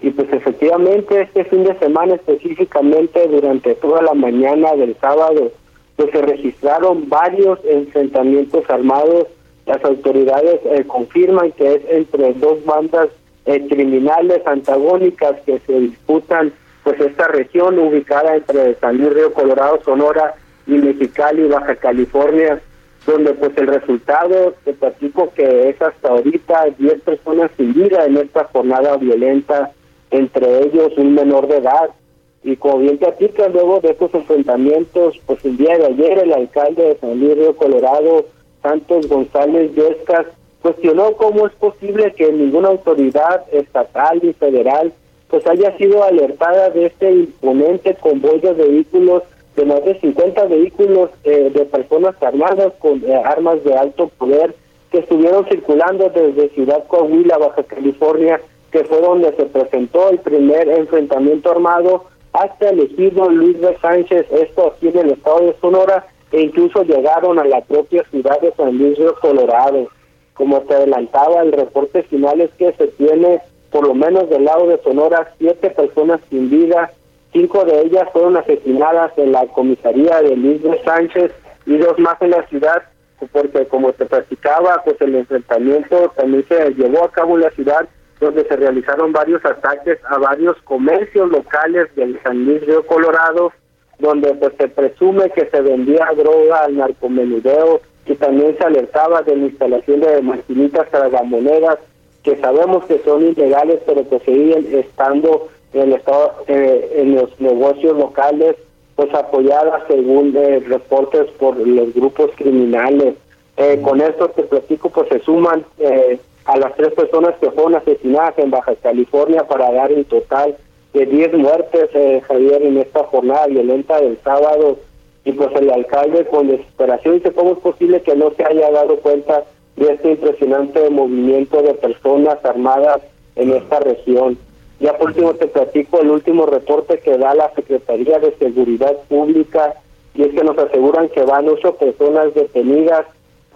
y pues efectivamente este fin de semana específicamente durante toda la mañana del sábado pues se registraron varios enfrentamientos armados. Las autoridades eh, confirman que es entre dos bandas eh, criminales antagónicas que se disputan pues esta región ubicada entre San Luis Río Colorado, Sonora y Mexicali, Baja California, donde pues el resultado te platico que es hasta ahorita 10 personas sin vida en esta jornada violenta entre ellos un menor de edad. Y como bien platica, luego de estos enfrentamientos, pues el día de ayer el alcalde de San Luis Río Colorado, Santos González Yescas, cuestionó cómo es posible que ninguna autoridad estatal y federal pues haya sido alertada de este imponente convoy de vehículos, de más de 50 vehículos eh, de personas armadas con eh, armas de alto poder que estuvieron circulando desde Ciudad Coahuila, Baja California, que fue donde se presentó el primer enfrentamiento armado hasta el ejido Luis de Sánchez, esto aquí en el estado de Sonora, e incluso llegaron a la propia ciudad de San Luis de Colorado. Como te adelantaba, el reporte final es que se tiene, por lo menos del lado de Sonora, siete personas sin vida, cinco de ellas fueron asesinadas en la comisaría de Luis de Sánchez y dos más en la ciudad, porque como te platicaba, pues el enfrentamiento también se llevó a cabo en la ciudad donde se realizaron varios ataques a varios comercios locales del San Luis Río Colorado, donde pues se presume que se vendía droga al narcomenudeo y también se alertaba de la instalación de maquinitas tragamonedas que sabemos que son ilegales pero que siguen estando en estado eh, en los negocios locales pues apoyadas según eh, reportes por los grupos criminales. Eh, con esto te platico pues se suman eh, a las tres personas que fueron asesinadas en Baja California para dar un total de 10 muertes, eh, Javier, en esta jornada violenta del sábado. Y pues el alcalde con desesperación dice, ¿cómo es posible que no se haya dado cuenta de este impresionante movimiento de personas armadas en esta región? Ya por último te platico el último reporte que da la Secretaría de Seguridad Pública y es que nos aseguran que van ocho personas detenidas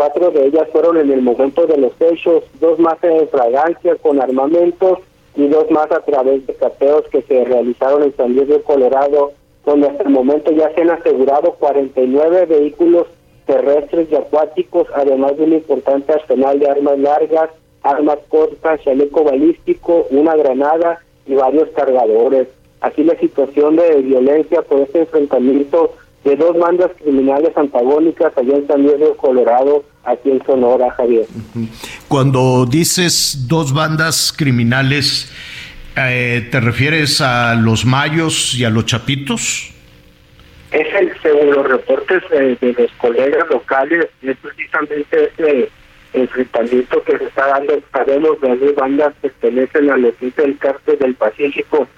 Cuatro de ellas fueron en el momento de los hechos, dos más en fragancia con armamentos y dos más a través de cateos que se realizaron en San Diego, Colorado, donde hasta el momento ya se han asegurado 49 vehículos terrestres y acuáticos, además de un importante arsenal de armas largas, armas cortas, chaleco balístico, una granada y varios cargadores. Así la situación de violencia por este enfrentamiento de dos bandas criminales antagónicas allá en San Diego, Colorado, aquí en Sonora, Javier. Cuando dices dos bandas criminales, eh, ¿te refieres a los mayos y a los chapitos? Es el, según los reportes de, los colegas locales, es precisamente ese enfrentamiento que se está dando. Sabemos de dos bandas que pertenecen al equipo del cártel del Pacífico,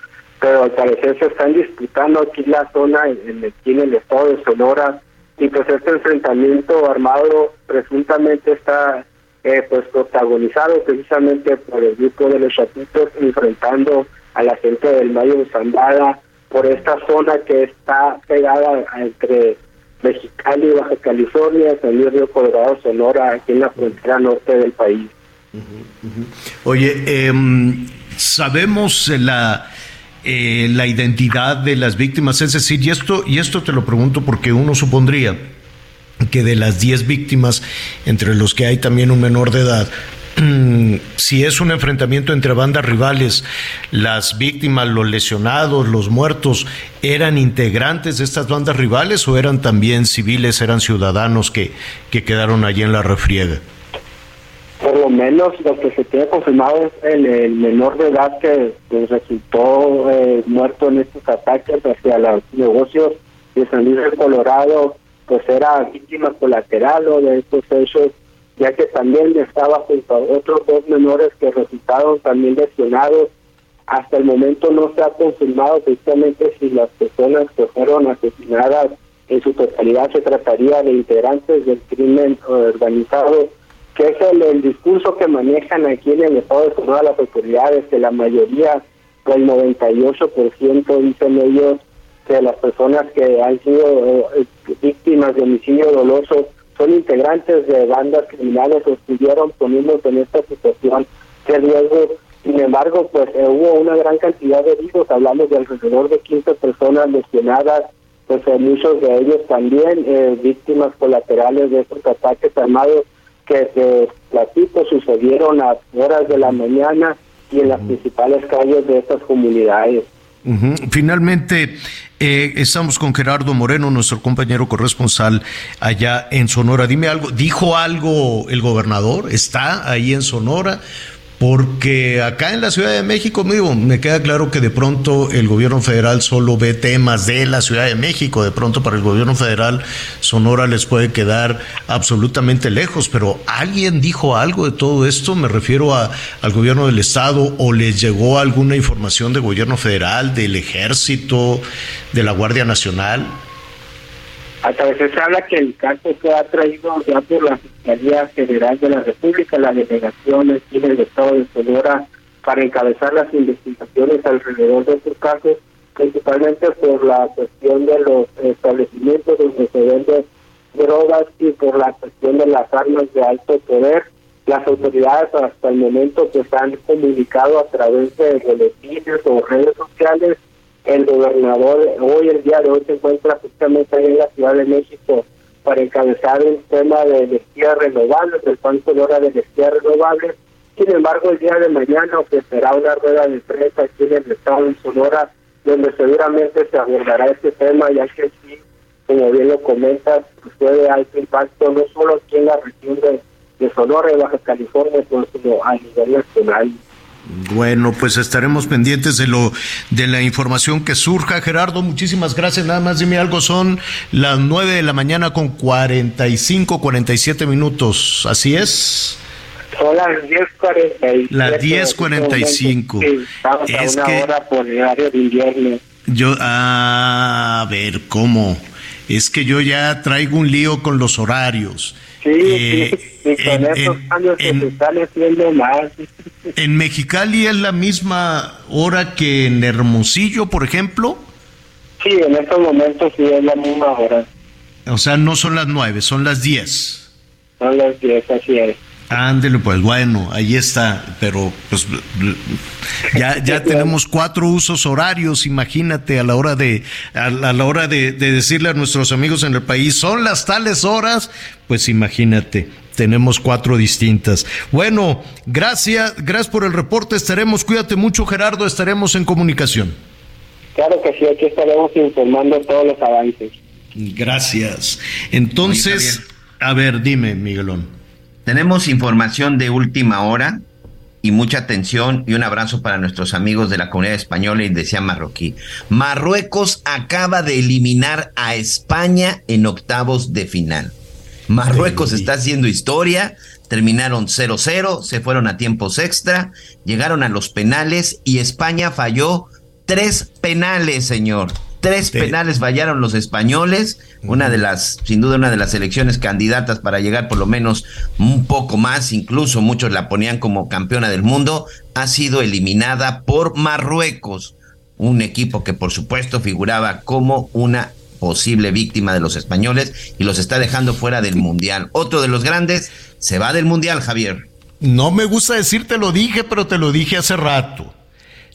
pero al parecer se están disputando aquí la zona, en, en el estado de Sonora, y pues este enfrentamiento armado presuntamente está eh, pues protagonizado precisamente por el grupo de los chapitos enfrentando a la gente del Mayo Zambada por esta zona que está pegada entre Mexicali, Baja California, San Luis Río Colorado, Sonora, aquí en la frontera norte del país. Oye, em, sabemos la eh, la identidad de las víctimas, es decir, y esto y esto te lo pregunto porque uno supondría que de las 10 víctimas, entre los que hay también un menor de edad, si es un enfrentamiento entre bandas rivales, las víctimas, los lesionados, los muertos, ¿eran integrantes de estas bandas rivales o eran también civiles, eran ciudadanos que, que quedaron allí en la refriega? Por lo menos lo que se tiene confirmado es el, menor de edad que resultó eh, muerto en estos ataques hacia los negocios de San Luis de Colorado, pues era víctima colateral de estos hechos ya que también estaba junto a otros dos menores que resultaron también lesionados. Hasta el momento no se ha confirmado precisamente si las personas que fueron asesinadas en su totalidad se trataría de integrantes del crimen organizado, que es el, discurso que manejan aquí en el Estado de Sonora las autoridades, que la mayoría, el 98% dicen ellos, que las personas que han sido eh, víctimas de homicidio doloso son integrantes de bandas criminales o estuvieron poniéndose en esta situación de riesgo. Sin embargo, pues eh, hubo una gran cantidad de heridos, hablamos de alrededor de 15 personas lesionadas, pues eh, muchos de ellos también víctimas colaterales de estos ataques armados que, se platito, sucedieron a horas de la mañana y en las principales calles de estas comunidades. Finalmente, eh, estamos con Gerardo Moreno, nuestro compañero corresponsal allá en Sonora. Dime algo, ¿dijo algo el gobernador? ¿Está ahí en Sonora? Porque acá en la Ciudad de México, me queda claro que de pronto el gobierno federal solo ve temas de la Ciudad de México, de pronto para el gobierno federal Sonora les puede quedar absolutamente lejos, pero ¿alguien dijo algo de todo esto? Me refiero a, al gobierno del estado o les llegó alguna información del gobierno federal, del ejército, de la Guardia Nacional. A veces habla que el caso se ha traído ya por la Fiscalía General de la República, la delegación aquí en el Estado de Sonora, para encabezar las investigaciones alrededor de estos casos, principalmente por la cuestión de los establecimientos donde se venden drogas y por la cuestión de las armas de alto poder. Las autoridades hasta el momento que se han comunicado a través de boletines o redes sociales el gobernador hoy, el día de hoy, se encuentra justamente en la Ciudad de México para encabezar el tema de energías renovables, del plan Sonora de energías renovables. Sin embargo, el día de mañana ofrecerá una rueda de prensa aquí en el estado de Sonora, donde seguramente se abordará este tema, ya que sí, como bien lo comentas, puede alto impacto no solo aquí en la región de, de Sonora y Baja California, sino a nivel nacional. Bueno, pues estaremos pendientes de lo de la información que surja. Gerardo, muchísimas gracias. Nada más dime algo, son las 9 de la mañana con 45, 47 minutos. ¿Así es? Son las 10.45. Las 10.45. es a una que hora por horario de invierno. Yo, a ver, ¿cómo? Es que yo ya traigo un lío con los horarios. Sí, eh, y con esos cambios se están haciendo más. ¿En Mexicali es la misma hora que en Hermosillo, por ejemplo? Sí, en estos momentos sí es la misma hora. O sea, no son las nueve, son las diez. Son las diez, así es. Ándele, pues bueno, ahí está, pero pues ya, ya tenemos cuatro usos horarios, imagínate, a la hora de, a la hora de, de decirle a nuestros amigos en el país, son las tales horas, pues imagínate, tenemos cuatro distintas. Bueno, gracias, gracias por el reporte, estaremos, cuídate mucho Gerardo, estaremos en comunicación. Claro que sí, aquí estaremos informando todos los avances. Gracias. Entonces, a ver, dime, Miguelón. Tenemos información de última hora y mucha atención y un abrazo para nuestros amigos de la comunidad española y decía marroquí. Marruecos acaba de eliminar a España en octavos de final. Marruecos está haciendo historia, terminaron 0-0, se fueron a tiempos extra, llegaron a los penales y España falló tres penales, señor. Tres penales fallaron los españoles, una de las, sin duda, una de las selecciones candidatas para llegar por lo menos un poco más, incluso muchos la ponían como campeona del mundo, ha sido eliminada por Marruecos, un equipo que por supuesto figuraba como una posible víctima de los españoles y los está dejando fuera del Mundial. Otro de los grandes se va del Mundial, Javier. No me gusta decir te lo dije, pero te lo dije hace rato.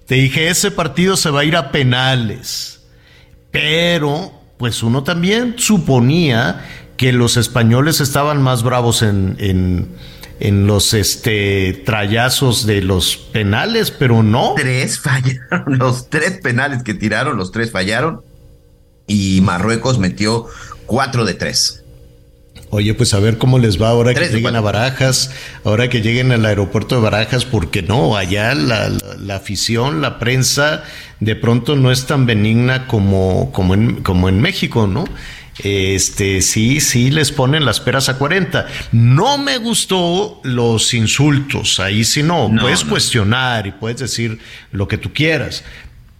Te dije, ese partido se va a ir a penales. Pero, pues uno también suponía que los españoles estaban más bravos en, en, los este trayazos de los penales, pero no. Tres fallaron, los tres penales que tiraron, los tres fallaron. Y Marruecos metió cuatro de tres. Oye, pues a ver cómo les va ahora que lleguen a Barajas, ahora que lleguen al aeropuerto de Barajas, porque no, allá la, afición, la prensa, de pronto no es tan benigna como, como, en, como en México, ¿no? Este, sí, sí les ponen las peras a 40. No me gustó los insultos, ahí sí no, puedes cuestionar y puedes decir lo que tú quieras,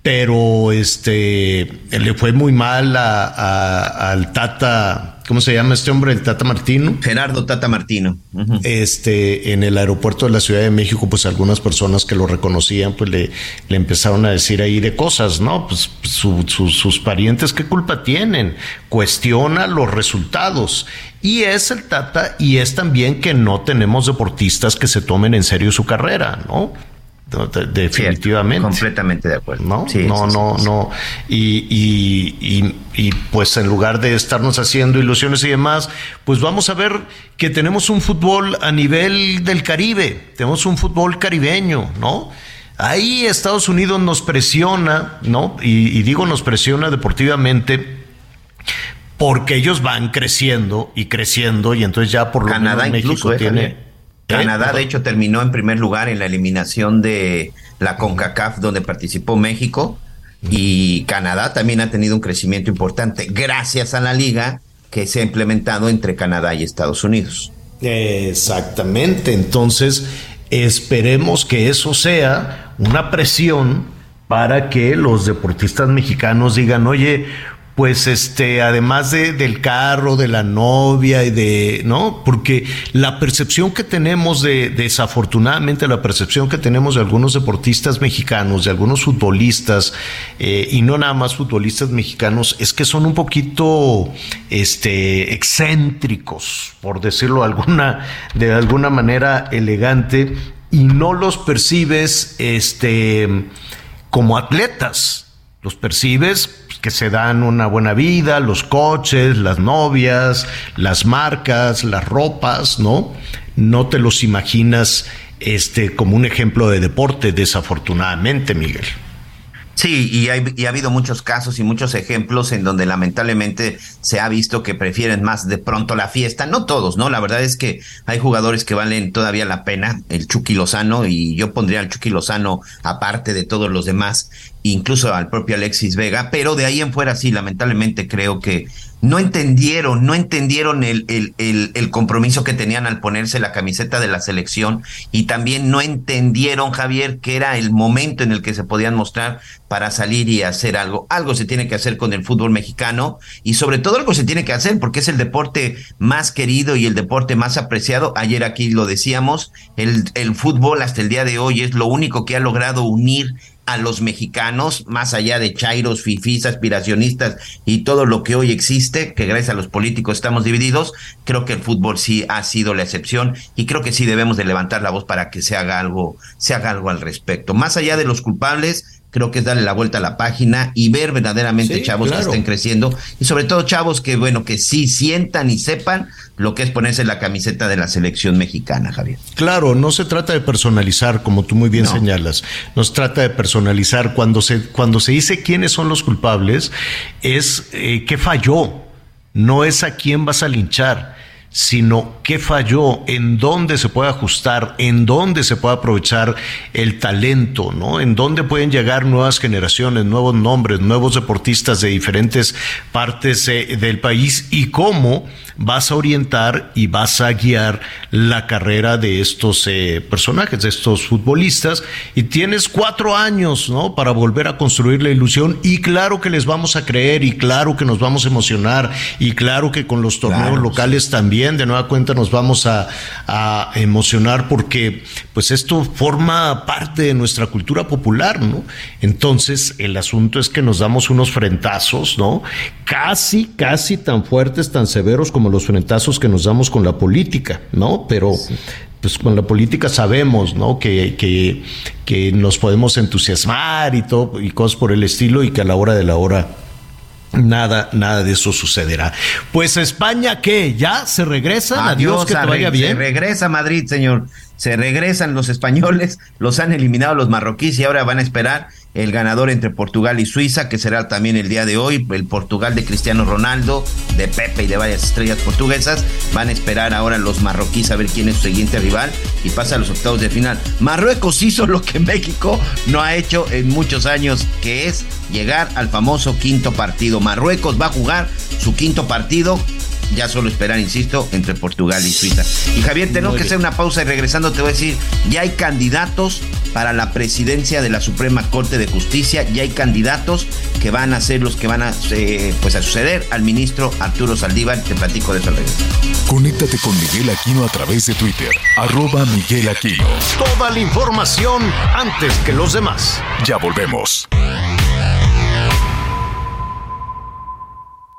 pero este le fue muy mal a, al Tata, ¿cómo se llama este hombre? El Tata Martino. Gerardo Tata Martino. Este, en el aeropuerto de la Ciudad de México, pues algunas personas que lo reconocían, pues le, le empezaron a decir ahí de cosas, ¿no? Pues sus parientes, ¿qué culpa tienen? Cuestiona los resultados. Y es el Tata, y es también que no tenemos deportistas que se tomen en serio su carrera, ¿no? Definitivamente. completamente de acuerdo. No, no, no, no. Y, y, pues en lugar de estarnos haciendo ilusiones y demás, pues vamos a ver que tenemos un fútbol a nivel del Caribe, tenemos un fútbol caribeño, ¿no? Ahí Estados Unidos nos presiona, ¿no? Y, digo nos presiona deportivamente porque ellos van creciendo y creciendo y entonces ya por lo Canadá menos México ¿eh, tiene... Canadá, de hecho, terminó en primer lugar en la eliminación de la CONCACAF, donde participó México. Y Canadá también ha tenido un crecimiento importante gracias a la liga que se ha implementado entre Canadá y Estados Unidos. Exactamente. Entonces, esperemos que eso sea una presión para que los deportistas mexicanos digan, oye, pues este, además de, del carro, de la novia y de, ¿no? Porque la percepción que tenemos de, desafortunadamente, la percepción que tenemos de algunos deportistas mexicanos, de algunos futbolistas, eh, y no nada más futbolistas mexicanos, es que son un poquito, este, excéntricos, por decirlo alguna, de alguna manera elegante, y no los percibes, este, como atletas, los percibes que se dan una buena vida, los coches, las novias, las marcas, las ropas, ¿no? No te los imaginas este como un ejemplo de deporte, desafortunadamente, Miguel. Sí, y, ha habido muchos casos y muchos ejemplos en donde lamentablemente se ha visto que prefieren más de pronto la fiesta. No todos, ¿no? La verdad es que hay jugadores que valen todavía la pena. El Chucky Lozano, y yo pondría al Chucky Lozano aparte de todos los demás, incluso al propio Alexis Vega, pero de ahí en fuera sí, lamentablemente creo que no entendieron, no entendieron el, el, el, compromiso que tenían al ponerse la camiseta de la selección y también no entendieron, Javier, que era el momento en el que se podían mostrar para salir y hacer algo. Algo se tiene que hacer con el fútbol mexicano y sobre todo algo se tiene que hacer porque es el deporte más querido y el deporte más apreciado. Ayer aquí lo decíamos, el, el fútbol hasta el día de hoy es lo único que ha logrado unir a los mexicanos, más allá de chairos, fifís, aspiracionistas y todo lo que hoy existe, que gracias a los políticos estamos divididos, creo que el fútbol sí ha sido la excepción y creo que sí debemos de levantar la voz para que se haga algo, se haga algo al respecto. Más allá de los culpables, creo que es darle la vuelta a la página y ver verdaderamente chavos que estén creciendo y sobre todo chavos que, bueno, que sí sientan y sepan lo que es ponerse la camiseta de la selección mexicana, Javier. Claro, no se trata de personalizar, como tú muy bien señalas, no se trata de personalizar. Cuando se, cuando se dice quiénes son los culpables, es eh, qué falló, no es a quién vas a linchar sino qué falló, en dónde se puede ajustar, en dónde se puede aprovechar el talento, ¿no? En dónde pueden llegar nuevas generaciones, nuevos nombres, nuevos deportistas de diferentes partes eh, del país y cómo vas a orientar y vas a guiar la carrera de estos eh, personajes, de estos futbolistas. Y tienes cuatro años, ¿no? Para volver a construir la ilusión y claro que les vamos a creer y claro que nos vamos a emocionar y claro que con los torneos locales también de nueva cuenta nos vamos a, emocionar porque pues esto forma parte de nuestra cultura popular, ¿no? Entonces el asunto es que nos damos unos frentazos, ¿no? Casi, casi tan fuertes, tan severos como los frentazos que nos damos con la política, ¿no? Pero pues con la política sabemos, ¿no? Que, que, que nos podemos entusiasmar y todo, y cosas por el estilo, y que a la hora de la hora Nada, nada de eso sucederá. Pues España, ¿qué? ¿Ya se regresan? Adiós, que te vaya bien. Se regresa Madrid, señor. Se regresan los españoles, los han eliminado los marroquíes y ahora van a esperar el ganador entre Portugal y Suiza, que será también el día de hoy, el Portugal de Cristiano Ronaldo, de Pepe y de varias estrellas portuguesas. Van a esperar ahora los marroquíes a ver quién es su siguiente rival y pasa a los octavos de final. Marruecos hizo lo que México no ha hecho en muchos años, que es llegar al famoso quinto partido. Marruecos va a jugar su quinto partido ya solo esperar, insisto, entre Portugal y Suiza. Y Javier, tenemos que hacer una pausa y regresando te voy a decir, ya hay candidatos para la presidencia de la Suprema Corte de Justicia, ya hay candidatos que van a ser los que van a, eh, pues a suceder al ministro Arturo Saldívar. Te platico de eso al Conéctate con Miguel Aquino a través de Twitter, arroba Miguel Aquino. Toda la información antes que los demás. Ya volvemos.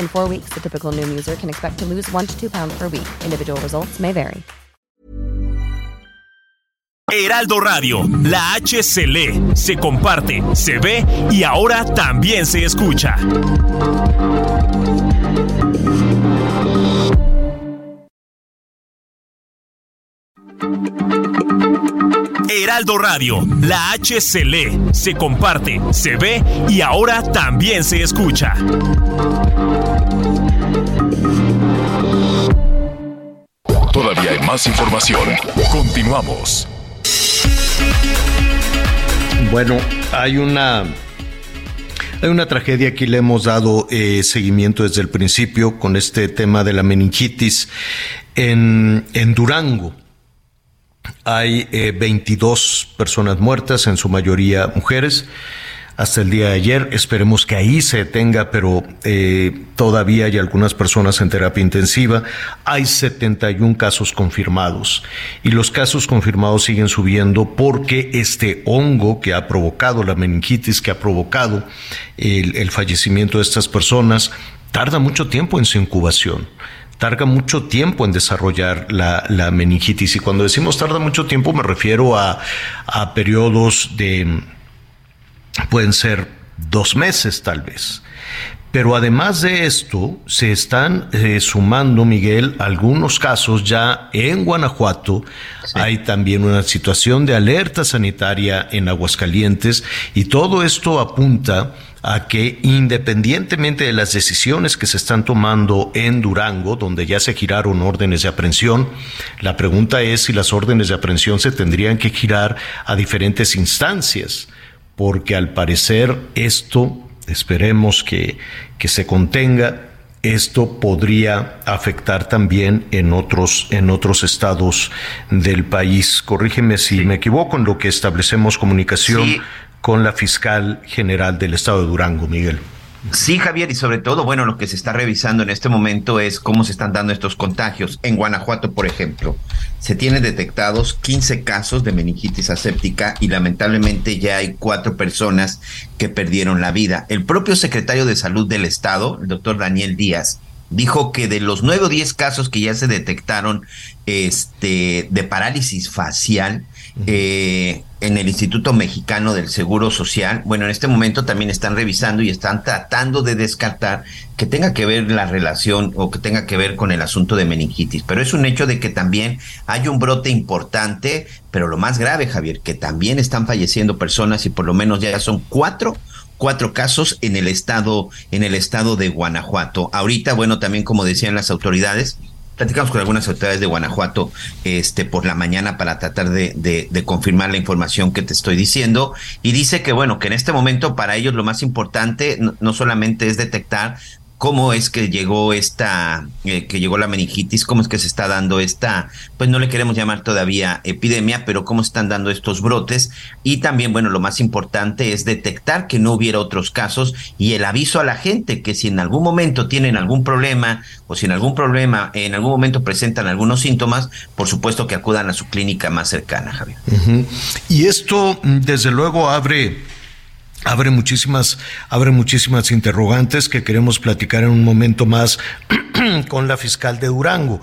In four weeks, the typical Noom user can expect to lose one to two pounds per week. Individual results may vary. Heraldo Radio, la H se lee, se comparte, se ve y ahora también se escucha. Heraldo Radio, la H se lee, se comparte, se ve y ahora también se escucha. Todavía hay más información. Continuamos. Bueno, hay una hay una tragedia que le hemos dado eh, seguimiento desde el principio con este tema de la meningitis en, en Durango. Hay 22 eh, personas muertas, en su mayoría mujeres hasta el día de ayer. Esperemos que ahí se detenga, pero eh, todavía hay algunas personas en terapia intensiva. Hay 71 casos confirmados y los casos confirmados siguen subiendo porque este hongo que ha provocado la meningitis, que ha provocado el, fallecimiento de estas personas, tarda mucho tiempo en su incubación tarda mucho tiempo en desarrollar la, meningitis. Y cuando decimos tarda mucho tiempo me refiero a periodos de pueden ser dos meses tal vez. Pero además de esto, se están eh, sumando, Miguel, algunos casos ya en Guanajuato. Hay también una situación de alerta sanitaria en Aguascalientes y todo esto apunta a que independientemente de las decisiones que se están tomando en Durango, donde ya se giraron órdenes de aprehensión, la pregunta es si las órdenes de aprehensión se tendrían que girar a diferentes instancias porque al parecer esto, esperemos que, que se contenga, esto podría afectar también en otros, en otros estados del país. Corrígeme si me equivoco en lo que establecemos comunicación con la fiscal general del estado de Durango, Miguel. Sí, Javier, y sobre todo, bueno, lo que se está revisando en este momento es cómo se están dando estos contagios. En Guanajuato, por ejemplo, se tienen detectados 15 casos de meningitis aséptica y lamentablemente ya hay cuatro personas que perdieron la vida. El propio secretario de Salud del Estado, el doctor Daniel Díaz, dijo que de los nueve o diez casos que ya se detectaron este, de parálisis facial, eh, en el Instituto Mexicano del Seguro Social, bueno, en este momento también están revisando y están tratando de descartar que tenga que ver la relación o que tenga que ver con el asunto de meningitis. Pero es un hecho de que también hay un brote importante, pero lo más grave, Javier, que también están falleciendo personas y por lo menos ya son cuatro cuatro casos en el estado en el estado de Guanajuato. Ahorita, bueno, también como decían las autoridades, platicamos con algunas autoridades de Guanajuato este por la mañana para tratar de, de, confirmar la información que te estoy diciendo. Y dice que bueno que en este momento para ellos lo más importante no solamente es detectar cómo es que llegó esta, eh, que llegó la meningitis, cómo es que se está dando esta, pues no le queremos llamar todavía epidemia, pero cómo están dando estos brotes. Y también, bueno, lo más importante es detectar que no hubiera otros casos y el aviso a la gente que si en algún momento tienen algún problema o si en algún problema, en algún momento presentan algunos síntomas, por supuesto que acudan a su clínica más cercana, Javier. Y esto, desde luego, abre abre muchísimas, abre muchísimas interrogantes que queremos platicar en un momento más con la fiscal de Durango.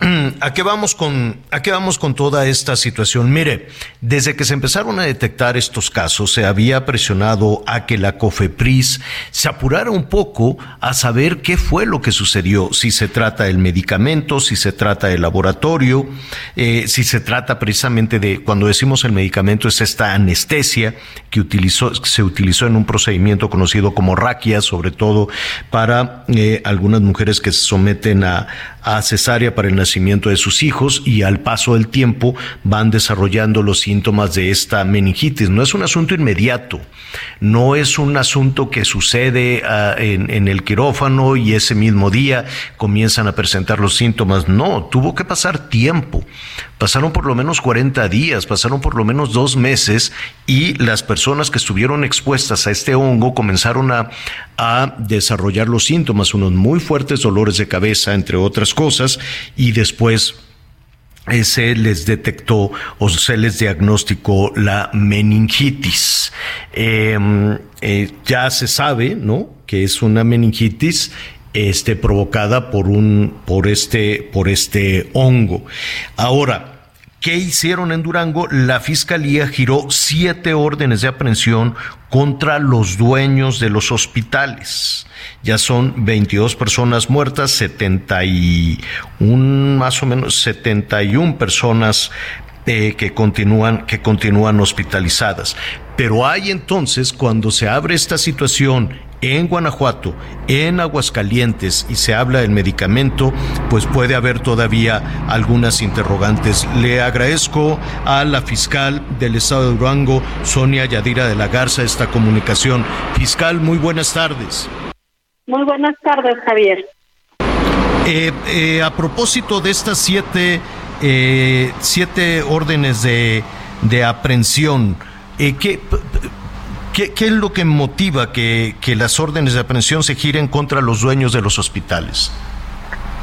¿A qué, vamos con, ¿A qué vamos con toda esta situación? Mire, desde que se empezaron a detectar estos casos, se había presionado a que la COFEPRIS se apurara un poco a saber qué fue lo que sucedió, si se trata del medicamento, si se trata del laboratorio, eh, si se trata precisamente de, cuando decimos el medicamento, es esta anestesia que utilizó, se utilizó en un procedimiento conocido como raquia, sobre todo para eh, algunas mujeres que se someten a, a cesárea para el nacimiento de sus hijos y al paso del tiempo van desarrollando los síntomas de esta meningitis. No es un asunto inmediato, no es un asunto que sucede ah, en, en, el quirófano y ese mismo día comienzan a presentar los síntomas. No, tuvo que pasar tiempo. Pasaron por lo menos 40 días, pasaron por lo menos dos meses y las personas que estuvieron expuestas a este hongo comenzaron a, desarrollar los síntomas, unos muy fuertes dolores de cabeza, entre otras cosas, y después se les detectó o se les diagnosticó la meningitis. Em, eh, ya se sabe, ¿no? Que es una meningitis este, provocada por un, por este, por este hongo. Ahora, ¿Qué hicieron en Durango? La fiscalía giró siete órdenes de aprehensión contra los dueños de los hospitales. Ya son 22 personas muertas, 71, más o menos 71 personas eh, que continúan, que continúan hospitalizadas. Pero hay entonces, cuando se abre esta situación en Guanajuato, en Aguascalientes y se habla del medicamento, pues puede haber todavía algunas interrogantes. Le agradezco a la fiscal del estado de Durango, Sonia Yadira de la Garza, esta comunicación. Fiscal, muy buenas tardes. Muy buenas tardes, Javier. Eh, eh, a propósito de estas siete, eh, siete órdenes de, de aprehensión, ¿qué, ¿Qué, es lo que motiva que, las órdenes de aprehensión se giren contra los dueños de los hospitales?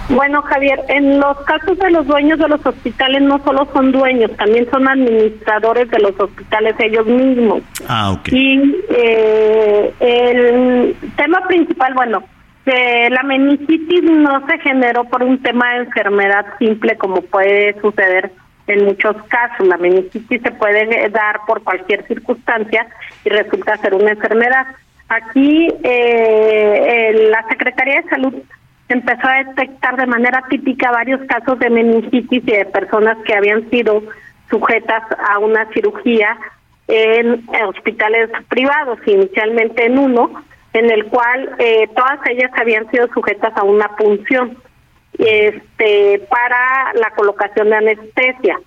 Bueno, Javier, en los casos de los dueños de los hospitales no solo son dueños, también son administradores de los hospitales ellos mismos. Ah, ok. Y eh, el tema principal, bueno, que la meningitis no se generó por un tema de enfermedad simple como puede suceder en muchos casos. La meningitis se puede dar por cualquier circunstancia y resulta ser una enfermedad. Aquí eh, la Secretaría de Salud empezó a detectar de manera típica varios casos de meningitis y de personas que habían sido sujetas a una cirugía en hospitales privados, inicialmente en uno, en el cual eh, todas ellas habían sido sujetas a una punción este para la colocación de anestesia.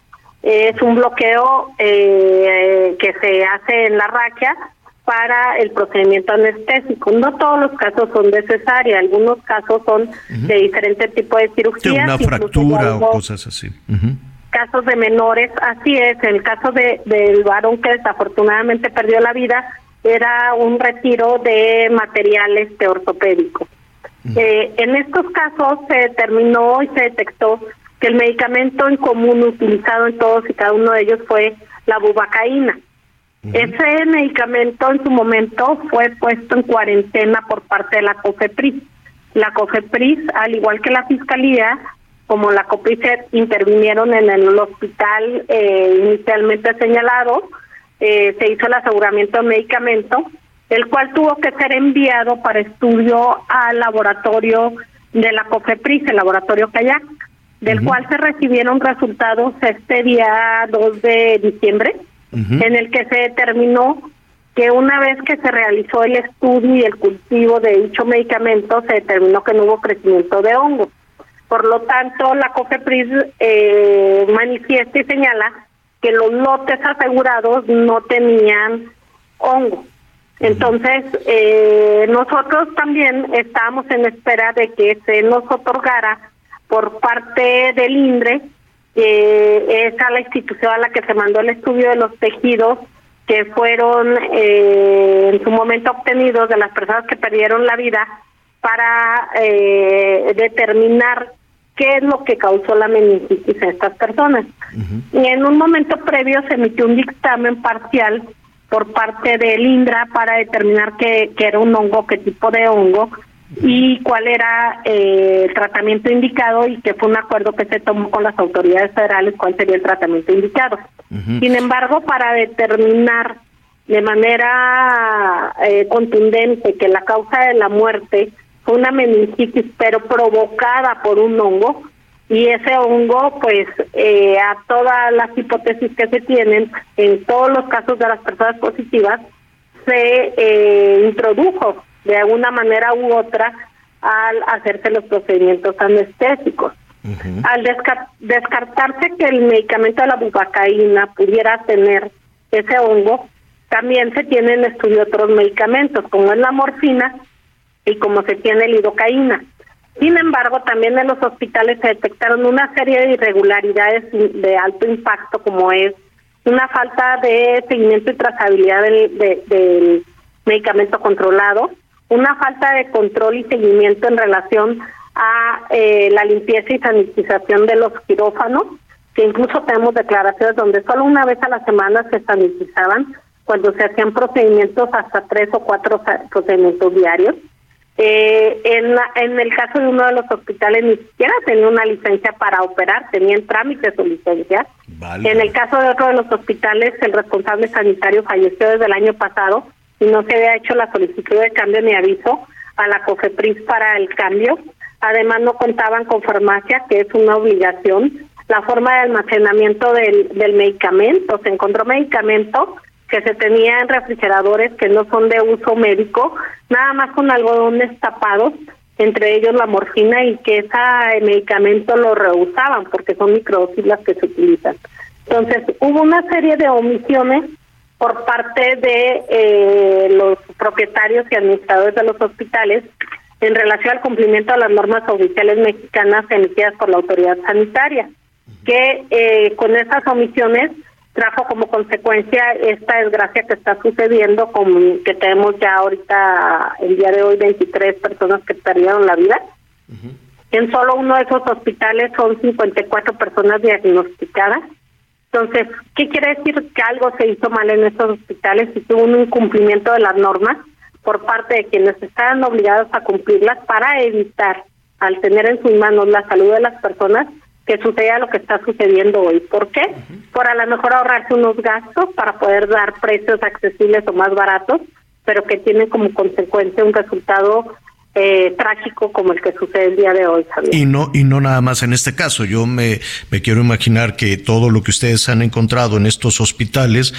Es un bloqueo eh, que se hace en la raquia para el procedimiento anestésico. No todos los casos son de cesárea, algunos casos son de diferentes tipos de cirugías. una fractura o cosas así. Casos de menores, así es. En el caso de, del varón que desafortunadamente perdió la vida, era un retiro de materiales de ortopédicos. Eh, en estos casos se determinó y se detectó que el medicamento en común utilizado en todos y cada uno de ellos fue la bubacaína. Ese medicamento en su momento fue puesto en cuarentena por parte de la COFEPRIS. La COFEPRIS, al igual que la Fiscalía, como la COPRISET, intervinieron en el hospital eh, inicialmente señalado, eh, se hizo el aseguramiento de medicamento, el cual tuvo que ser enviado para estudio al laboratorio de la COFEPRIS, el laboratorio Kayak del cual se recibieron resultados este día 2 de diciembre, en el que se determinó que una vez que se realizó el estudio y el cultivo de dicho medicamento, se determinó que no hubo crecimiento de hongo. Por lo tanto, la COFEPRIS eh, manifiesta y señala que los lotes asegurados no tenían hongo. Entonces, eh, nosotros también estábamos en espera de que se nos otorgara por parte del INDRE, que es a la institución a la que se mandó el estudio de los tejidos que fueron eh, en su momento obtenidos de las personas que perdieron la vida para eh, determinar qué es lo que causó la meningitis en estas personas. Y en un momento previo se emitió un dictamen parcial por parte del INDRA para determinar qué, qué era un hongo, qué tipo de hongo, y cuál era eh, el tratamiento indicado y que fue un acuerdo que se tomó con las autoridades federales cuál sería el tratamiento indicado. Sin embargo, para determinar de manera eh, contundente que la causa de la muerte fue una meningitis, pero provocada por un hongo, y ese hongo, pues, eh, a todas las hipótesis que se tienen, en todos los casos de las personas positivas, se introdujo de alguna manera u otra al hacerse los procedimientos anestésicos. Al descartarse que el medicamento de la bubacaína pudiera tener ese hongo, también se tienen en estudio otros medicamentos, como es la morfina y como se tiene la lidocaína. Sin embargo, también en los hospitales se detectaron una serie de irregularidades de alto impacto, como es una falta de seguimiento y trazabilidad del medicamento controlado, una falta de control y seguimiento en relación a eh, la limpieza y sanitización de los quirófanos, que incluso tenemos declaraciones donde solo una vez a la semana se sanitizaban cuando se hacían procedimientos hasta tres o cuatro procedimientos diarios. Eh, en, en el caso de uno de los hospitales ni siquiera tenía una licencia para operar, tenía en trámite su licencia. En el caso de otro de los hospitales, el responsable sanitario falleció desde el año pasado y no se había hecho la solicitud de cambio ni aviso a la COFEPRIS para el cambio. Además, no contaban con farmacia, que es una obligación. La forma de almacenamiento del, del medicamento, se encontró medicamento que se tenía en refrigeradores que no son de uso médico, nada más con algodones tapados, entre ellos la morfina, y que ese medicamento lo rehusaban porque son microdosis las que se utilizan. Entonces, hubo una serie de omisiones por parte de eh, los propietarios y administradores de los hospitales en relación al cumplimiento de las normas oficiales mexicanas emitidas por la autoridad sanitaria, que eh, con esas omisiones trajo como consecuencia esta desgracia que está sucediendo, con que tenemos ya ahorita, el día de hoy, 23 personas que perdieron la vida. En solo uno de esos hospitales son 54 personas diagnosticadas entonces, ¿qué quiere decir que algo se hizo mal en estos hospitales y tuvo un incumplimiento de las normas por parte de quienes estaban obligados a cumplirlas para evitar, al tener en sus manos la salud de las personas, que suceda lo que está sucediendo hoy. ¿Por qué? Por a lo mejor ahorrarse unos gastos para poder dar precios accesibles o más baratos, pero que tienen como consecuencia un resultado eh, trágico como el que sucede el día de hoy, Y no, y no nada más en este caso. Yo me, me quiero imaginar que todo lo que ustedes han encontrado en estos hospitales,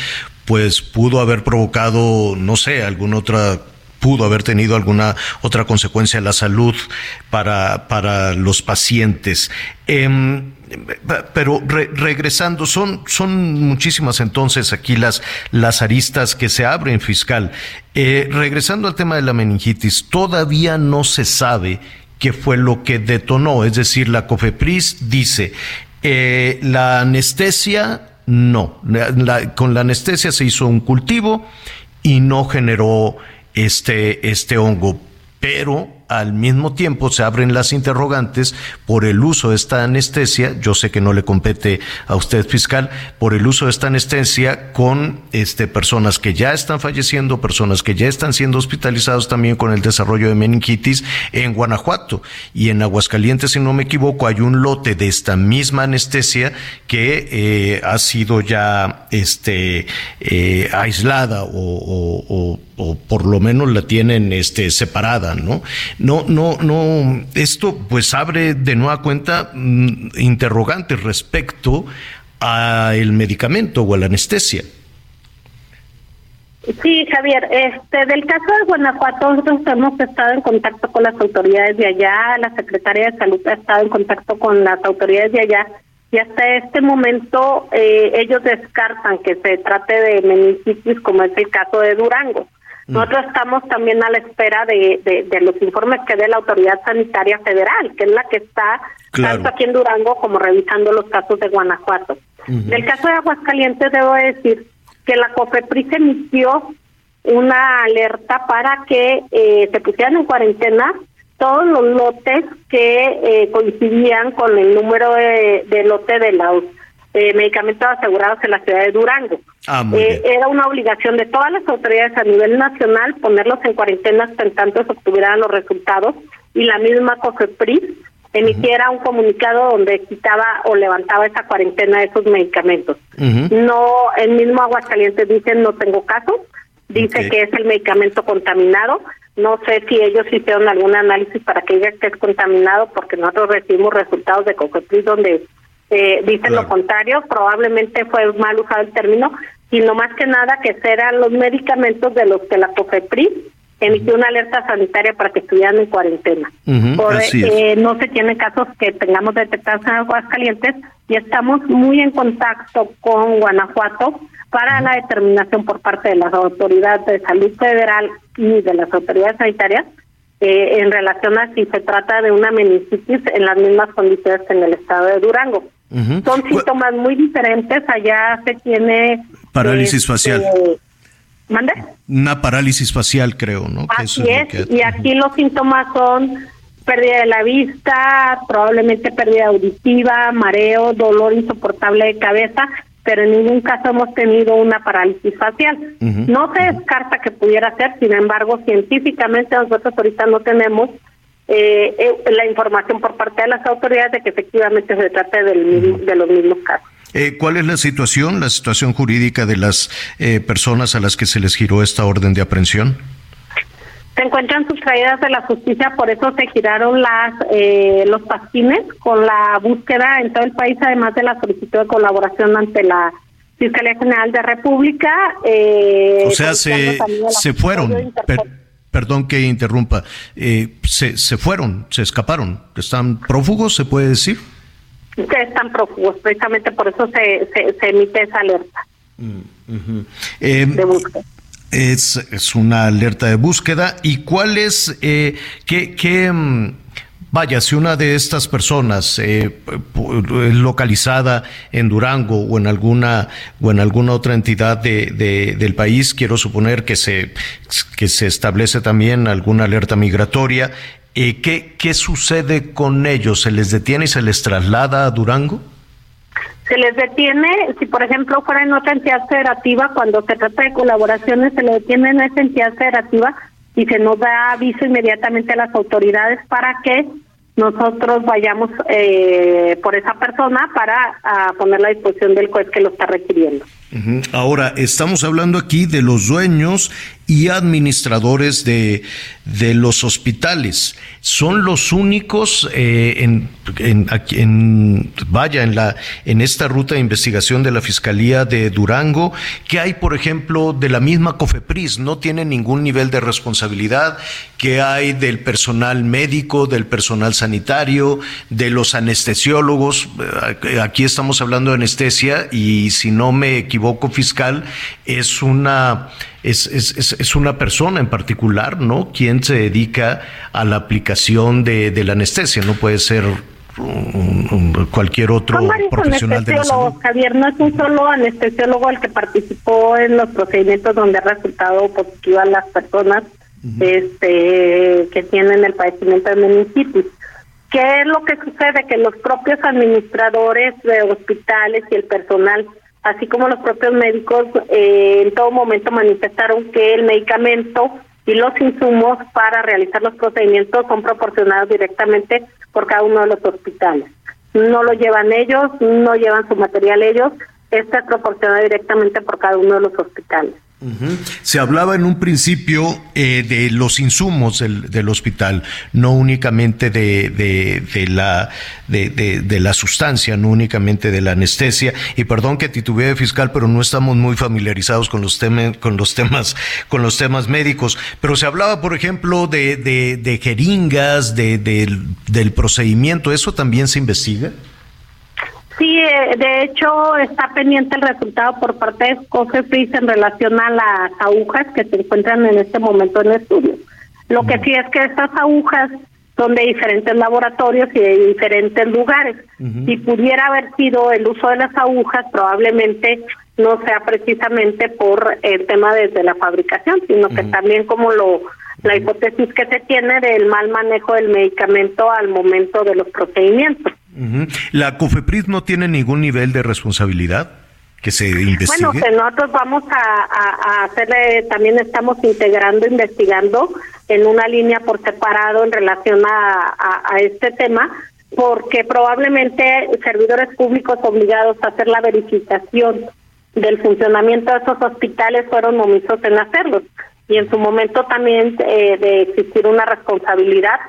pues pudo haber provocado, no sé, alguna otra pudo haber tenido alguna otra consecuencia en la salud para, para los pacientes. Em, pero regresando, son, son muchísimas entonces aquí las, las aristas que se abren fiscal. Eh, regresando al tema de la meningitis, todavía no se sabe qué fue lo que detonó, es decir, la COFEPRIS dice, eh, la anestesia, no, con la anestesia se hizo un cultivo y no generó este, este hongo, pero al mismo tiempo se abren las interrogantes por el uso de esta anestesia, yo sé que no le compete a usted fiscal, por el uso de esta anestesia con este, personas que ya están falleciendo, personas que ya están siendo hospitalizados también con el desarrollo de meningitis en Guanajuato. Y en Aguascalientes, si no me equivoco, hay un lote de esta misma anestesia que eh, ha sido ya este, eh, aislada o, o, por lo menos la tienen este, separada, ¿no? no, no, no, esto pues abre de nueva cuenta mm, interrogantes respecto al medicamento o a la anestesia. Sí, Javier, este, del caso de Guanajuato, nosotros hemos estado en contacto con las autoridades de allá, la Secretaría de Salud ha estado en contacto con las autoridades de allá y hasta este momento eh, ellos descartan que se trate de meningitis como es el caso de Durango. Mm. Nosotros estamos también a la espera de, de, los informes que dé la Autoridad Sanitaria Federal, que es la que está tanto aquí en Durango como revisando los casos de Guanajuato. En el caso de Aguascalientes, debo decir que la COFEPRIS emitió una alerta para que eh, se pusieran en cuarentena todos los lotes que eh, coincidían con el número de, de lote de los eh, medicamentos asegurados en la ciudad de Durango. Ah, eh, era una obligación de todas las autoridades a nivel nacional ponerlos en cuarentena hasta en tanto se obtuvieran los resultados y la misma COFEPRIS emitiera un comunicado donde quitaba o levantaba esa cuarentena de esos medicamentos. No, el mismo Aguascalientes dice no tengo caso, dice que es el medicamento contaminado. No sé si ellos hicieron algún análisis para que diga que es contaminado, porque nosotros recibimos resultados de COFEPRIS donde eh, dicen lo contrario, probablemente fue mal usado el término, sino más que nada que serán los medicamentos de los que la COFEPRIS emitió una alerta sanitaria para que estuvieran en cuarentena. Eh, no se tienen casos que tengamos detectados en Aguascalientes y estamos muy en contacto con Guanajuato para la determinación por parte de las autoridades de salud federal y de las autoridades sanitarias eh, en relación a si se trata de una meningitis en las mismas condiciones que en el estado de Durango. Son síntomas muy diferentes. Allá se tiene... Parálisis este, facial. ¿Mande? Una parálisis facial, creo, ¿no? Así es, y aquí los síntomas son pérdida de la vista, probablemente pérdida auditiva, mareo, dolor insoportable de cabeza, pero en ningún caso hemos tenido una parálisis facial. No se descarta que pudiera ser, sin embargo, científicamente nosotros ahorita no tenemos eh, eh, la información por parte de las autoridades de que efectivamente se trate del, de los mismos casos. Eh, ¿Cuál es la situación, la situación jurídica de las eh, personas a las que se les giró esta orden de aprehensión? Se encuentran sustraídas de la justicia, por eso se giraron las los pasquines con la búsqueda en todo el país, además de la solicitud de colaboración ante la Fiscalía General de República. o sea, se, se fueron perdón que interrumpa, eh, se, se fueron, se escaparon, están prófugos, se puede decir. están prófugos, precisamente por eso se, se, emite esa alerta. Mm, eh, de búsqueda. Es, es, una alerta de búsqueda. ¿Y cuál es, eh, qué, qué, mm, Vaya, si una de estas personas eh, es localizada en Durango o en alguna o en alguna otra entidad de, del país, quiero suponer que se que se establece también alguna alerta migratoria. Eh, ¿qué, ¿Qué sucede con ellos? ¿Se les detiene y se les traslada a Durango? Se les detiene, si por ejemplo fuera en otra entidad federativa, cuando se trata de colaboraciones, se le detiene en esa entidad federativa y se nos da aviso inmediatamente a las autoridades para que nosotros vayamos eh, por esa persona para a poner la disposición del juez que lo está requiriendo. Ahora, estamos hablando aquí de los dueños y administradores de, de los hospitales. Son los únicos eh, en, en, vaya, en, la, en esta ruta de investigación de la Fiscalía de Durango, que hay, por ejemplo, de la misma COFEPRIS, no tiene ningún nivel de responsabilidad, que hay del personal médico, del personal sanitario, de los anestesiólogos. Eh, aquí estamos hablando de anestesia y si no me equivoco, fiscal, es una es, es, es, una persona en particular, ¿no? Quien se dedica a la aplicación de, de la anestesia, no puede ser cualquier otro profesional de la salud. Javier, no es un solo anestesiólogo el que participó en los procedimientos donde ha resultado positivo a las personas este, que tienen el padecimiento de meningitis. ¿Qué es lo que sucede? Que los propios administradores de hospitales y el personal así como los propios médicos eh, en todo momento manifestaron que el medicamento y los insumos para realizar los procedimientos son proporcionados directamente por cada uno de los hospitales. No lo llevan ellos, no llevan su material ellos, está es proporcionado directamente por cada uno de los hospitales. Se hablaba en un principio eh, de los insumos del, del, hospital, no únicamente de, de, la, de, la sustancia, no únicamente de la anestesia. Y perdón que titubee fiscal, pero no estamos muy familiarizados con los, temas, con los temas, con los temas médicos. Pero se hablaba, por ejemplo, de, de, jeringas, de, del procedimiento. ¿Eso también se investiga? Sí, eh, de hecho está pendiente el resultado por parte de COFEPRIS en relación a las agujas que se encuentran en este momento en estudio. Lo que sí es que estas agujas son de diferentes laboratorios y de diferentes lugares. Si pudiera haber sido el uso de las agujas, probablemente no sea precisamente por el tema desde la fabricación, sino que también como lo la hipótesis que se tiene del mal manejo del medicamento al momento de los procedimientos. ¿La COFEPRIS no tiene ningún nivel de responsabilidad? que se investigue? Bueno, que nosotros vamos a, hacerle, también estamos integrando, investigando en una línea por separado en relación a, este tema, porque probablemente servidores públicos obligados a hacer la verificación del funcionamiento de esos hospitales fueron omisos en hacerlo. Y en su momento también eh, de existir una responsabilidad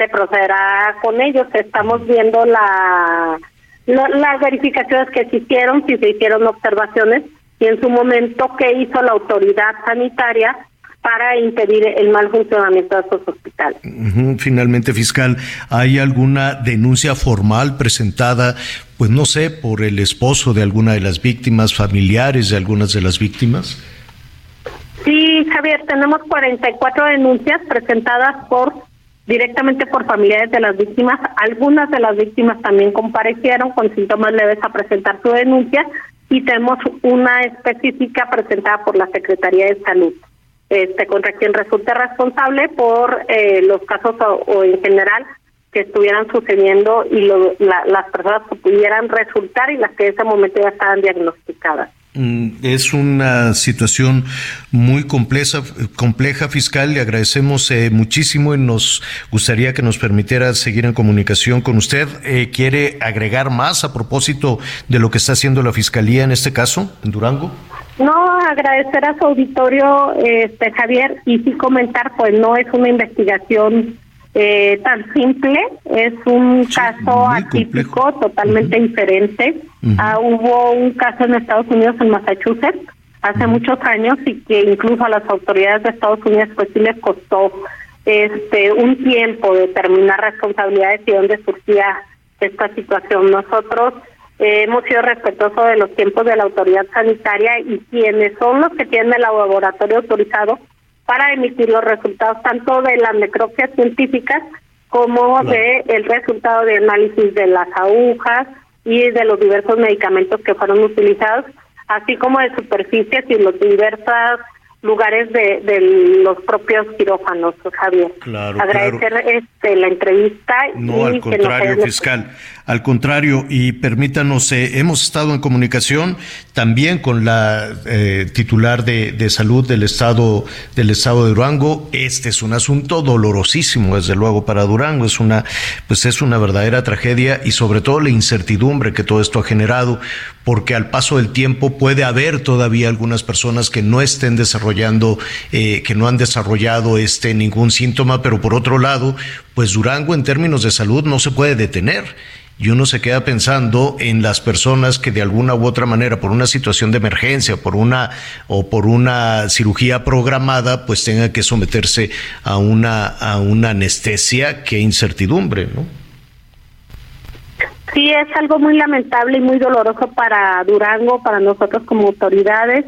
se procederá con ellos. Estamos viendo la, las verificaciones que se hicieron, si se hicieron observaciones y en su momento qué hizo la autoridad sanitaria para impedir el mal funcionamiento de estos hospitales. Finalmente, fiscal, ¿hay alguna denuncia formal presentada, pues no sé, por el esposo de alguna de las víctimas, familiares de algunas de las víctimas? Sí, Javier, tenemos 44 denuncias presentadas por directamente por familiares de las víctimas. Algunas de las víctimas también comparecieron con síntomas leves a presentar su denuncia y tenemos una específica presentada por la Secretaría de Salud, este contra quien resulte responsable por eh, los casos o, en general que estuvieran sucediendo y las personas que pudieran resultar y las que en ese momento ya estaban diagnosticadas. Mm, es una situación muy compleja, compleja fiscal. Le agradecemos eh, muchísimo y nos gustaría que nos permitiera seguir en comunicación con usted. Eh, ¿Quiere agregar más a propósito de lo que está haciendo la fiscalía en este caso, en Durango? No, agradecer a su auditorio, este Javier, y sí comentar, pues no es una investigación eh, tan simple, es un caso atípico, totalmente diferente. Ah, hubo un caso en Estados Unidos, en Massachusetts, hace muchos años y que incluso a las autoridades de Estados Unidos pues sí les costó este un tiempo determinar responsabilidades y dónde surgía esta situación. Nosotros eh, hemos sido respetuosos de los tiempos de la autoridad sanitaria y quienes son los que tienen el laboratorio autorizado para emitir los resultados tanto de las necropsias científicas como de el resultado de análisis de las agujas y de los diversos medicamentos que fueron utilizados, así como de superficies y los diversos lugares de, de los propios quirófanos, Javier. Claro, Agradecer Este, la entrevista. No, al contrario, fiscal. Al contrario, y permítanos, eh, hemos estado en comunicación también con la eh, titular de, salud del estado del estado de Durango. Este es un asunto dolorosísimo, desde luego, para Durango. Es una, pues es una verdadera tragedia y sobre todo la incertidumbre que todo esto ha generado, porque al paso del tiempo puede haber todavía algunas personas que no estén desarrollando, eh, que no han desarrollado este ningún síntoma, pero por otro lado, pues Durango en términos de salud no se puede detener y uno se queda pensando en las personas que de alguna u otra manera, por una situación de emergencia, por una o por una cirugía programada, pues tengan que someterse a una a una anestesia, qué incertidumbre, ¿no? Sí, es algo muy lamentable y muy doloroso para Durango, para nosotros como autoridades.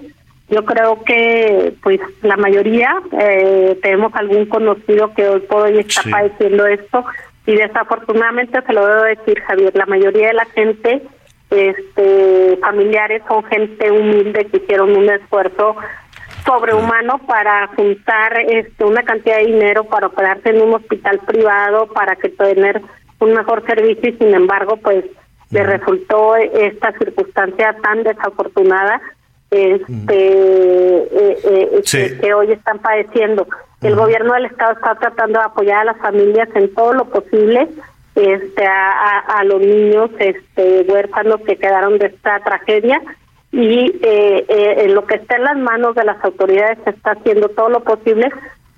Yo creo que, pues, la mayoría eh, tenemos algún conocido que hoy por hoy está padeciendo esto y desafortunadamente se lo debo decir Javier la mayoría de la gente este familiares son gente humilde que hicieron un esfuerzo sobrehumano para juntar este una cantidad de dinero para operarse en un hospital privado para que tener un mejor servicio y sin embargo pues le resultó esta circunstancia tan desafortunada este eh, eh, que, hoy están padeciendo. El gobierno del estado está tratando de apoyar a las familias en todo lo posible, este a, a, los niños este huérfanos que quedaron de esta tragedia. Y eh, en lo que está en las manos de las autoridades se está haciendo todo lo posible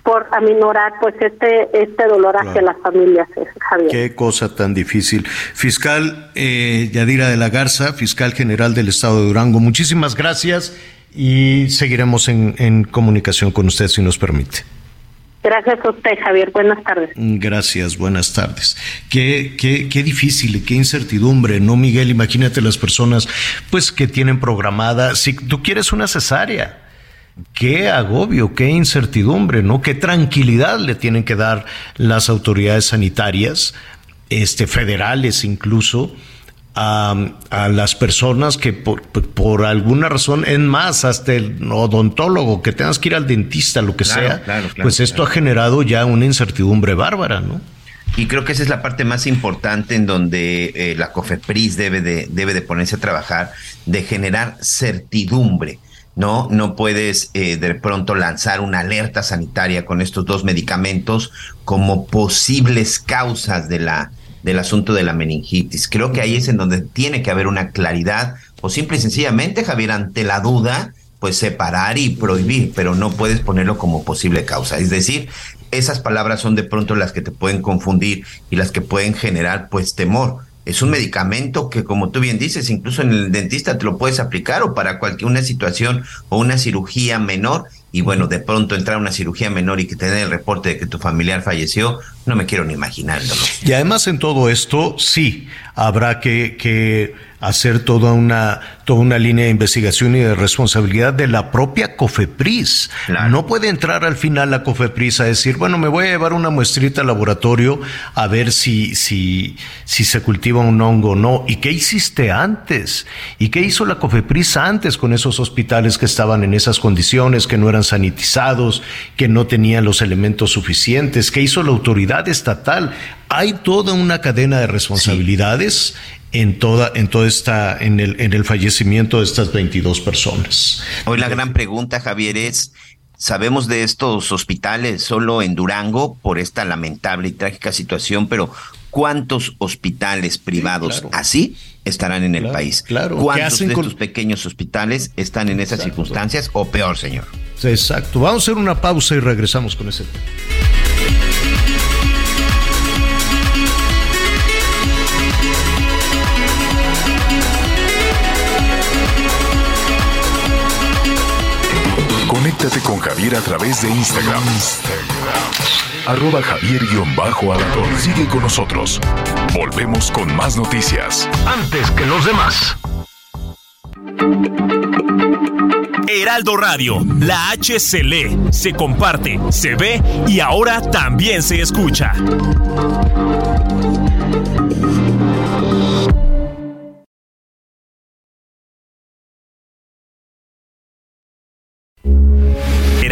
por aminorar pues este este dolor hacia las familias, Javier. Qué cosa tan difícil. Fiscal eh, Yadira de la Garza, fiscal general del Estado de Durango, muchísimas gracias y seguiremos en, en comunicación con usted si nos permite. Gracias a usted, Javier. Buenas tardes. Gracias, buenas tardes. Qué, qué, qué difícil, qué incertidumbre, ¿no, Miguel? Imagínate las personas, pues, que tienen programada, si tú quieres una cesárea, qué agobio, qué incertidumbre, ¿no? Qué tranquilidad le tienen que dar las autoridades sanitarias, este, federales incluso, a, las personas que por, por, alguna razón, en más, hasta el odontólogo, que tengas que ir al dentista, lo que sea, pues esto ha generado ya una incertidumbre bárbara, ¿no? Y creo que esa es la parte más importante en donde eh, la COFEPRIS debe de, debe de ponerse a trabajar, de generar certidumbre ¿no? No puedes eh, de pronto lanzar una alerta sanitaria con estos dos medicamentos como posibles causas de la, del asunto de la meningitis. Creo que ahí es en donde tiene que haber una claridad o simple y sencillamente, Javier, ante la duda, pues separar y prohibir, pero no puedes ponerlo como posible causa. Es decir, esas palabras son de pronto las que te pueden confundir y las que pueden generar pues temor es un medicamento que, como tú bien dices, incluso en el dentista te lo puedes aplicar o para cualquier una situación o una cirugía menor. Y bueno, de pronto entrar a una cirugía menor y que te den el reporte de que tu familiar falleció, no me quiero ni imaginarlo. Y además en todo esto, sí, habrá que, que hacer toda una, toda una línea de investigación y de responsabilidad de la propia COFEPRIS. No puede entrar al final la COFEPRIS a decir, bueno, me voy a llevar una muestrita al laboratorio a ver si, si, si se cultiva un hongo o no. ¿Y qué hiciste antes? ¿Y qué hizo la COFEPRIS antes con esos hospitales que estaban en esas condiciones, que no eran sanitizados, que no tenían los elementos suficientes? ¿Qué hizo la autoridad estatal? Hay toda una cadena de responsabilidades en toda, en toda esta, en el, en el fallecimiento de estas 22 personas. Hoy la gran pregunta, Javier, es, sabemos de estos hospitales solo en Durango por esta lamentable y trágica situación, pero ¿cuántos hospitales privados así estarán en el país? Claro. ¿Cuántos de estos pequeños hospitales están en esas circunstancias o peor, señor? Exacto. Vamos a hacer una pausa y regresamos con ese tema. Conéctate con Javier a través de Instagram. Arroba Javier-Alador. Sigue con nosotros. Volvemos con más noticias. Antes que los demás. Heraldo Radio, la H se lee, se comparte, se ve y ahora también se escucha.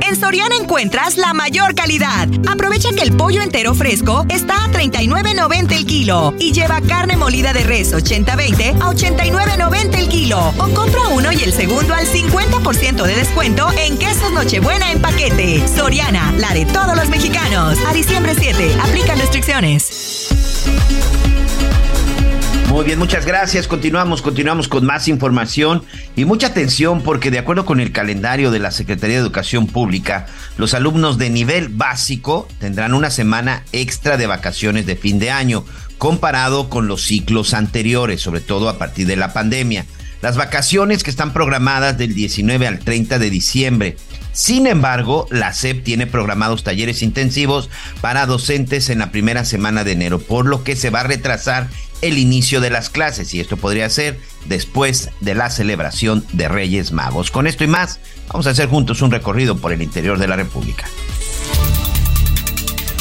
En Soriana encuentras la mayor calidad. Aprovecha que el pollo entero fresco está a 39.90 el kilo y lleva carne molida de res 80-20 a 89.90 el kilo. O compra uno y el segundo al 50% de descuento en quesos Nochebuena en paquete. Soriana, la de todos los mexicanos. A diciembre 7, aplican restricciones. Muy bien, muchas gracias. Continuamos, continuamos con más información y mucha atención porque de acuerdo con el calendario de la Secretaría de Educación Pública, los alumnos de nivel básico tendrán una semana extra de vacaciones de fin de año comparado con los ciclos anteriores, sobre todo a partir de la pandemia. Las vacaciones que están programadas del 19 al 30 de diciembre. Sin embargo, la SEP tiene programados talleres intensivos para docentes en la primera semana de enero, por lo que se va a retrasar el inicio de las clases y esto podría ser después de la celebración de Reyes Magos. Con esto y más, vamos a hacer juntos un recorrido por el interior de la República.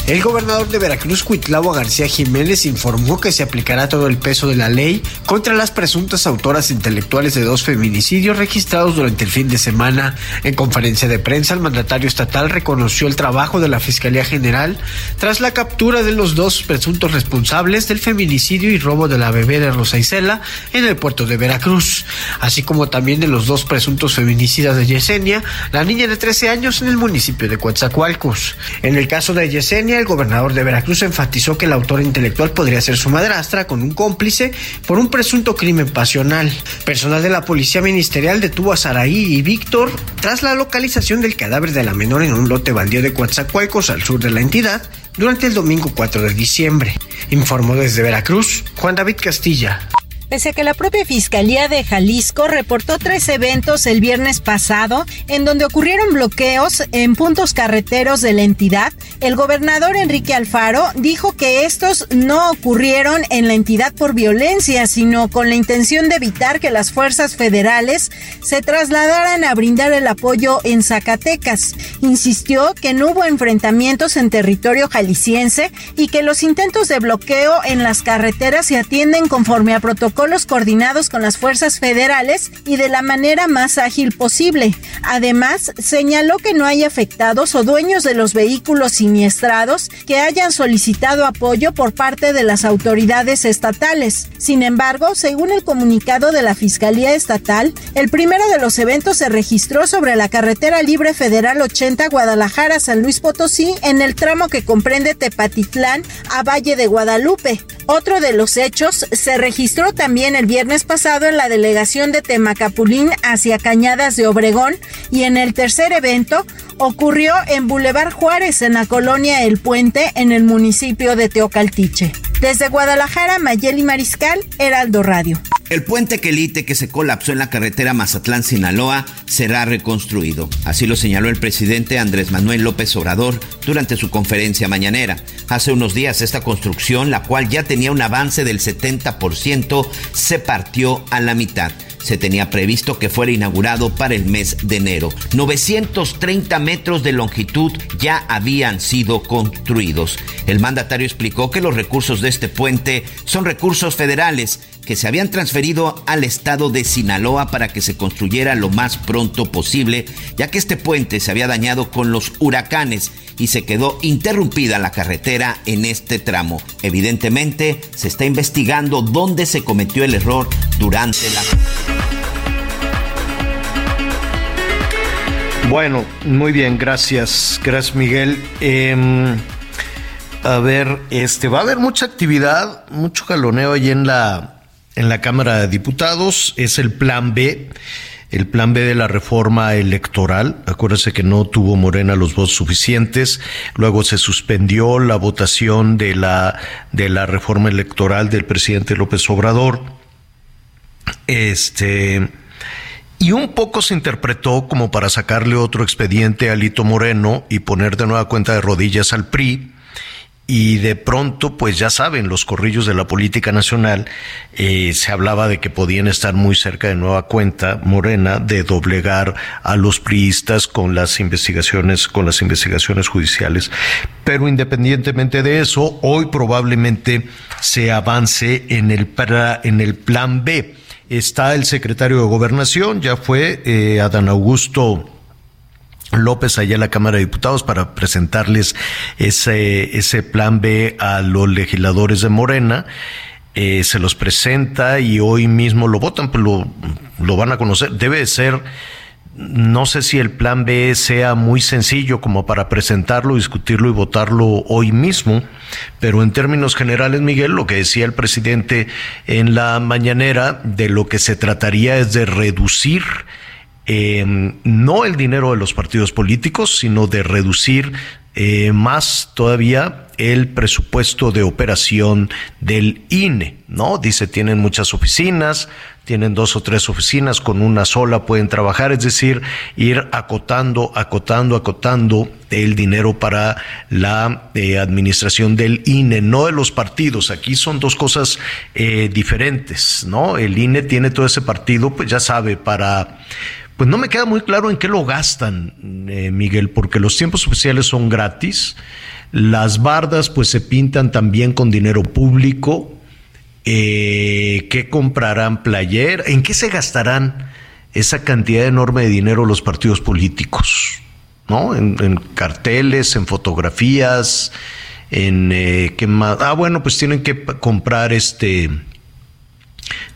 El gobernador de Veracruz, Cuitlavo García Jiménez, informó que se aplicará todo el peso de la ley contra las presuntas autoras intelectuales de dos feminicidios registrados durante el fin de semana. En conferencia de prensa, el mandatario estatal reconoció el trabajo de la Fiscalía General tras la captura de los dos presuntos responsables del feminicidio y robo de la bebé de Rosa Isela en el puerto de Veracruz, así como también de los dos presuntos feminicidas de Yesenia, la niña de 13 años en el municipio de Coatzacoalcos. En el caso de Yesenia, el gobernador de Veracruz enfatizó que la autora intelectual podría ser su madrastra con un cómplice por un presunto crimen pasional. Personal de la Policía Ministerial detuvo a Saraí y Víctor tras la localización del cadáver de la menor en un lote baldío de Coatzacoalcos al sur de la entidad durante el domingo 4 de diciembre. Informó desde Veracruz Juan David Castilla. Pese a que la propia Fiscalía de Jalisco reportó tres eventos el viernes pasado en donde ocurrieron bloqueos en puntos carreteros de la entidad, el gobernador Enrique Alfaro dijo que estos no ocurrieron en la entidad por violencia, sino con la intención de evitar que las fuerzas federales se trasladaran a brindar el apoyo en Zacatecas. Insistió que no hubo enfrentamientos en territorio jalisciense y que los intentos de bloqueo en las carreteras se atienden conforme a protocolos coordinados con las fuerzas federales y de la manera más ágil posible. Además, señaló que no hay afectados o dueños de los vehículos siniestrados que hayan solicitado apoyo por parte de las autoridades estatales. Sin embargo, según el comunicado de la Fiscalía Estatal, el primero de los eventos se registró sobre la carretera libre federal 80 Guadalajara-San Luis Potosí en el tramo que comprende Tepatitlán a Valle de Guadalupe. Otro de los hechos se registró también el viernes pasado en la delegación de Temacapulín hacia Cañadas de Obregón y en el tercer evento ocurrió en Boulevard Juárez en la colonia El Puente en el municipio de Teocaltiche. Desde Guadalajara, Mayeli Mariscal, Heraldo Radio. El puente Quelite que se colapsó en la carretera Mazatlán-Sinaloa será reconstruido. Así lo señaló el presidente Andrés Manuel López Obrador durante su conferencia mañanera. Hace unos días esta construcción, la cual ya tenía un avance del 70%, se partió a la mitad se tenía previsto que fuera inaugurado para el mes de enero. 930 metros de longitud ya habían sido construidos. El mandatario explicó que los recursos de este puente son recursos federales que se habían transferido al estado de Sinaloa para que se construyera lo más pronto posible, ya que este puente se había dañado con los huracanes y se quedó interrumpida la carretera en este tramo. Evidentemente, se está investigando dónde se cometió el error durante la... Bueno, muy bien, gracias, gracias Miguel. Em, a ver, este va a haber mucha actividad, mucho jaloneo ahí en la en la Cámara de Diputados, es el plan B el plan B de la reforma electoral. Acuérdese que no tuvo Morena los votos suficientes. Luego se suspendió la votación de la, de la reforma electoral del presidente López Obrador. Este. Y un poco se interpretó como para sacarle otro expediente a Lito Moreno y poner de nueva cuenta de rodillas al PRI y de pronto, pues ya saben, los corrillos de la política nacional, eh, se hablaba de que podían estar muy cerca de nueva cuenta Morena de doblegar a los priistas con las investigaciones, con las investigaciones judiciales. Pero independientemente de eso, hoy probablemente se avance en el, en el plan B. Está el secretario de Gobernación, ya fue eh, Adán Augusto López allá en la Cámara de Diputados para presentarles ese, ese plan B a los legisladores de Morena. Eh, se los presenta y hoy mismo lo votan, pues lo, lo van a conocer. Debe ser no sé si el plan B sea muy sencillo como para presentarlo, discutirlo y votarlo hoy mismo, pero en términos generales, Miguel, lo que decía el presidente en la mañanera, de lo que se trataría es de reducir eh, no el dinero de los partidos políticos, sino de reducir eh, más todavía el presupuesto de operación del INE, ¿no? Dice, tienen muchas oficinas, tienen dos o tres oficinas, con una sola pueden trabajar, es decir, ir acotando, acotando, acotando el dinero para la eh, administración del INE, no de los partidos. Aquí son dos cosas eh, diferentes, ¿no? El INE tiene todo ese partido, pues ya sabe, para pues no me queda muy claro en qué lo gastan, eh, Miguel, porque los tiempos oficiales son gratis, las bardas pues se pintan también con dinero público, eh, ¿qué comprarán player? ¿En qué se gastarán esa cantidad enorme de dinero los partidos políticos? ¿No? En, carteles, en fotografías, en eh, qué más. Ah, bueno, pues tienen que comprar este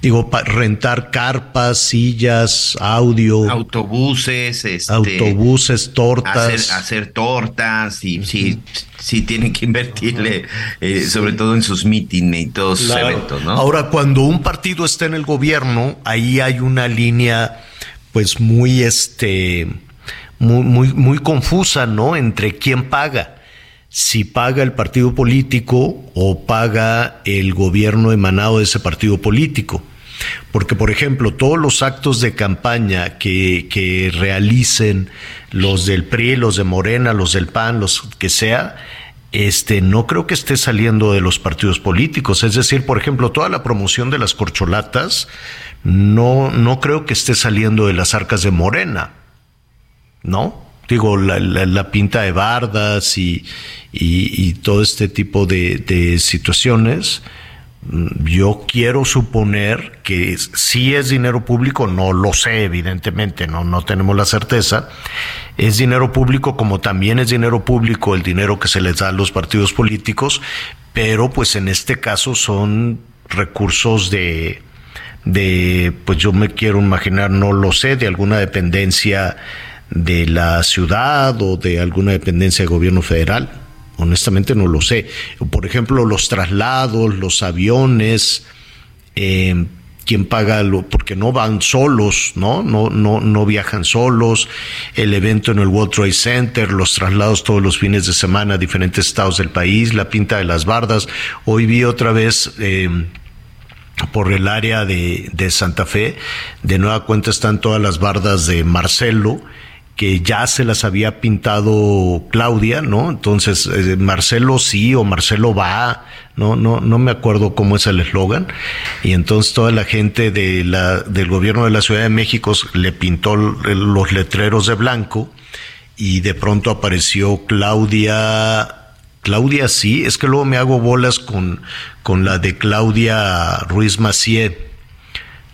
Digo, rentar carpas, sillas, audio. Autobuses, este, autobuses, tortas. Hacer, tortas, y sí, sí tienen que invertirle, eh, sobre todo en sus mítines y todos sus eventos, ¿no? Ahora, cuando un partido está en el gobierno, ahí hay una línea, pues muy, este, muy, muy, muy confusa, ¿no? Entre quién paga si paga el partido político o paga el gobierno emanado de ese partido político. Porque, por ejemplo, todos los actos de campaña que, que realicen los del PRI, los de Morena, los del PAN, los que sea, este, no creo que esté saliendo de los partidos políticos. Es decir, por ejemplo, toda la promoción de las corcholatas, no, no creo que esté saliendo de las arcas de Morena. ¿No? Digo, la, pinta de bardas y, y, todo este tipo de, situaciones, mm, yo quiero suponer que si es dinero público, no lo sé, evidentemente, no, no tenemos la certeza. Es dinero público como también es dinero público el dinero que se les da a los partidos políticos, pero pues en este caso son recursos de, de pues yo me quiero imaginar, no lo sé, de alguna dependencia de la ciudad o de alguna dependencia de gobierno federal. Honestamente no lo sé. Por ejemplo, los traslados, los aviones, eh, quién paga lo, porque no van solos, ¿no? No, no, no viajan solos, el evento en el World Trade Center, los traslados todos los fines de semana a diferentes estados del país, la pinta de las bardas. Hoy vi otra vez eh, por el área de, de Santa Fe, de nueva cuenta están todas las bardas de Marcelo, que ya se las había pintado Claudia, ¿no? Entonces, eh, Marcelo sí o Marcelo va, no, no, no me acuerdo cómo es el eslogan. Y entonces toda la gente de la, del gobierno de la Ciudad de México le pintó los letreros de blanco y de pronto apareció Claudia. Claudia sí, es que luego me hago bolas con, con la de Claudia Ruiz Macié,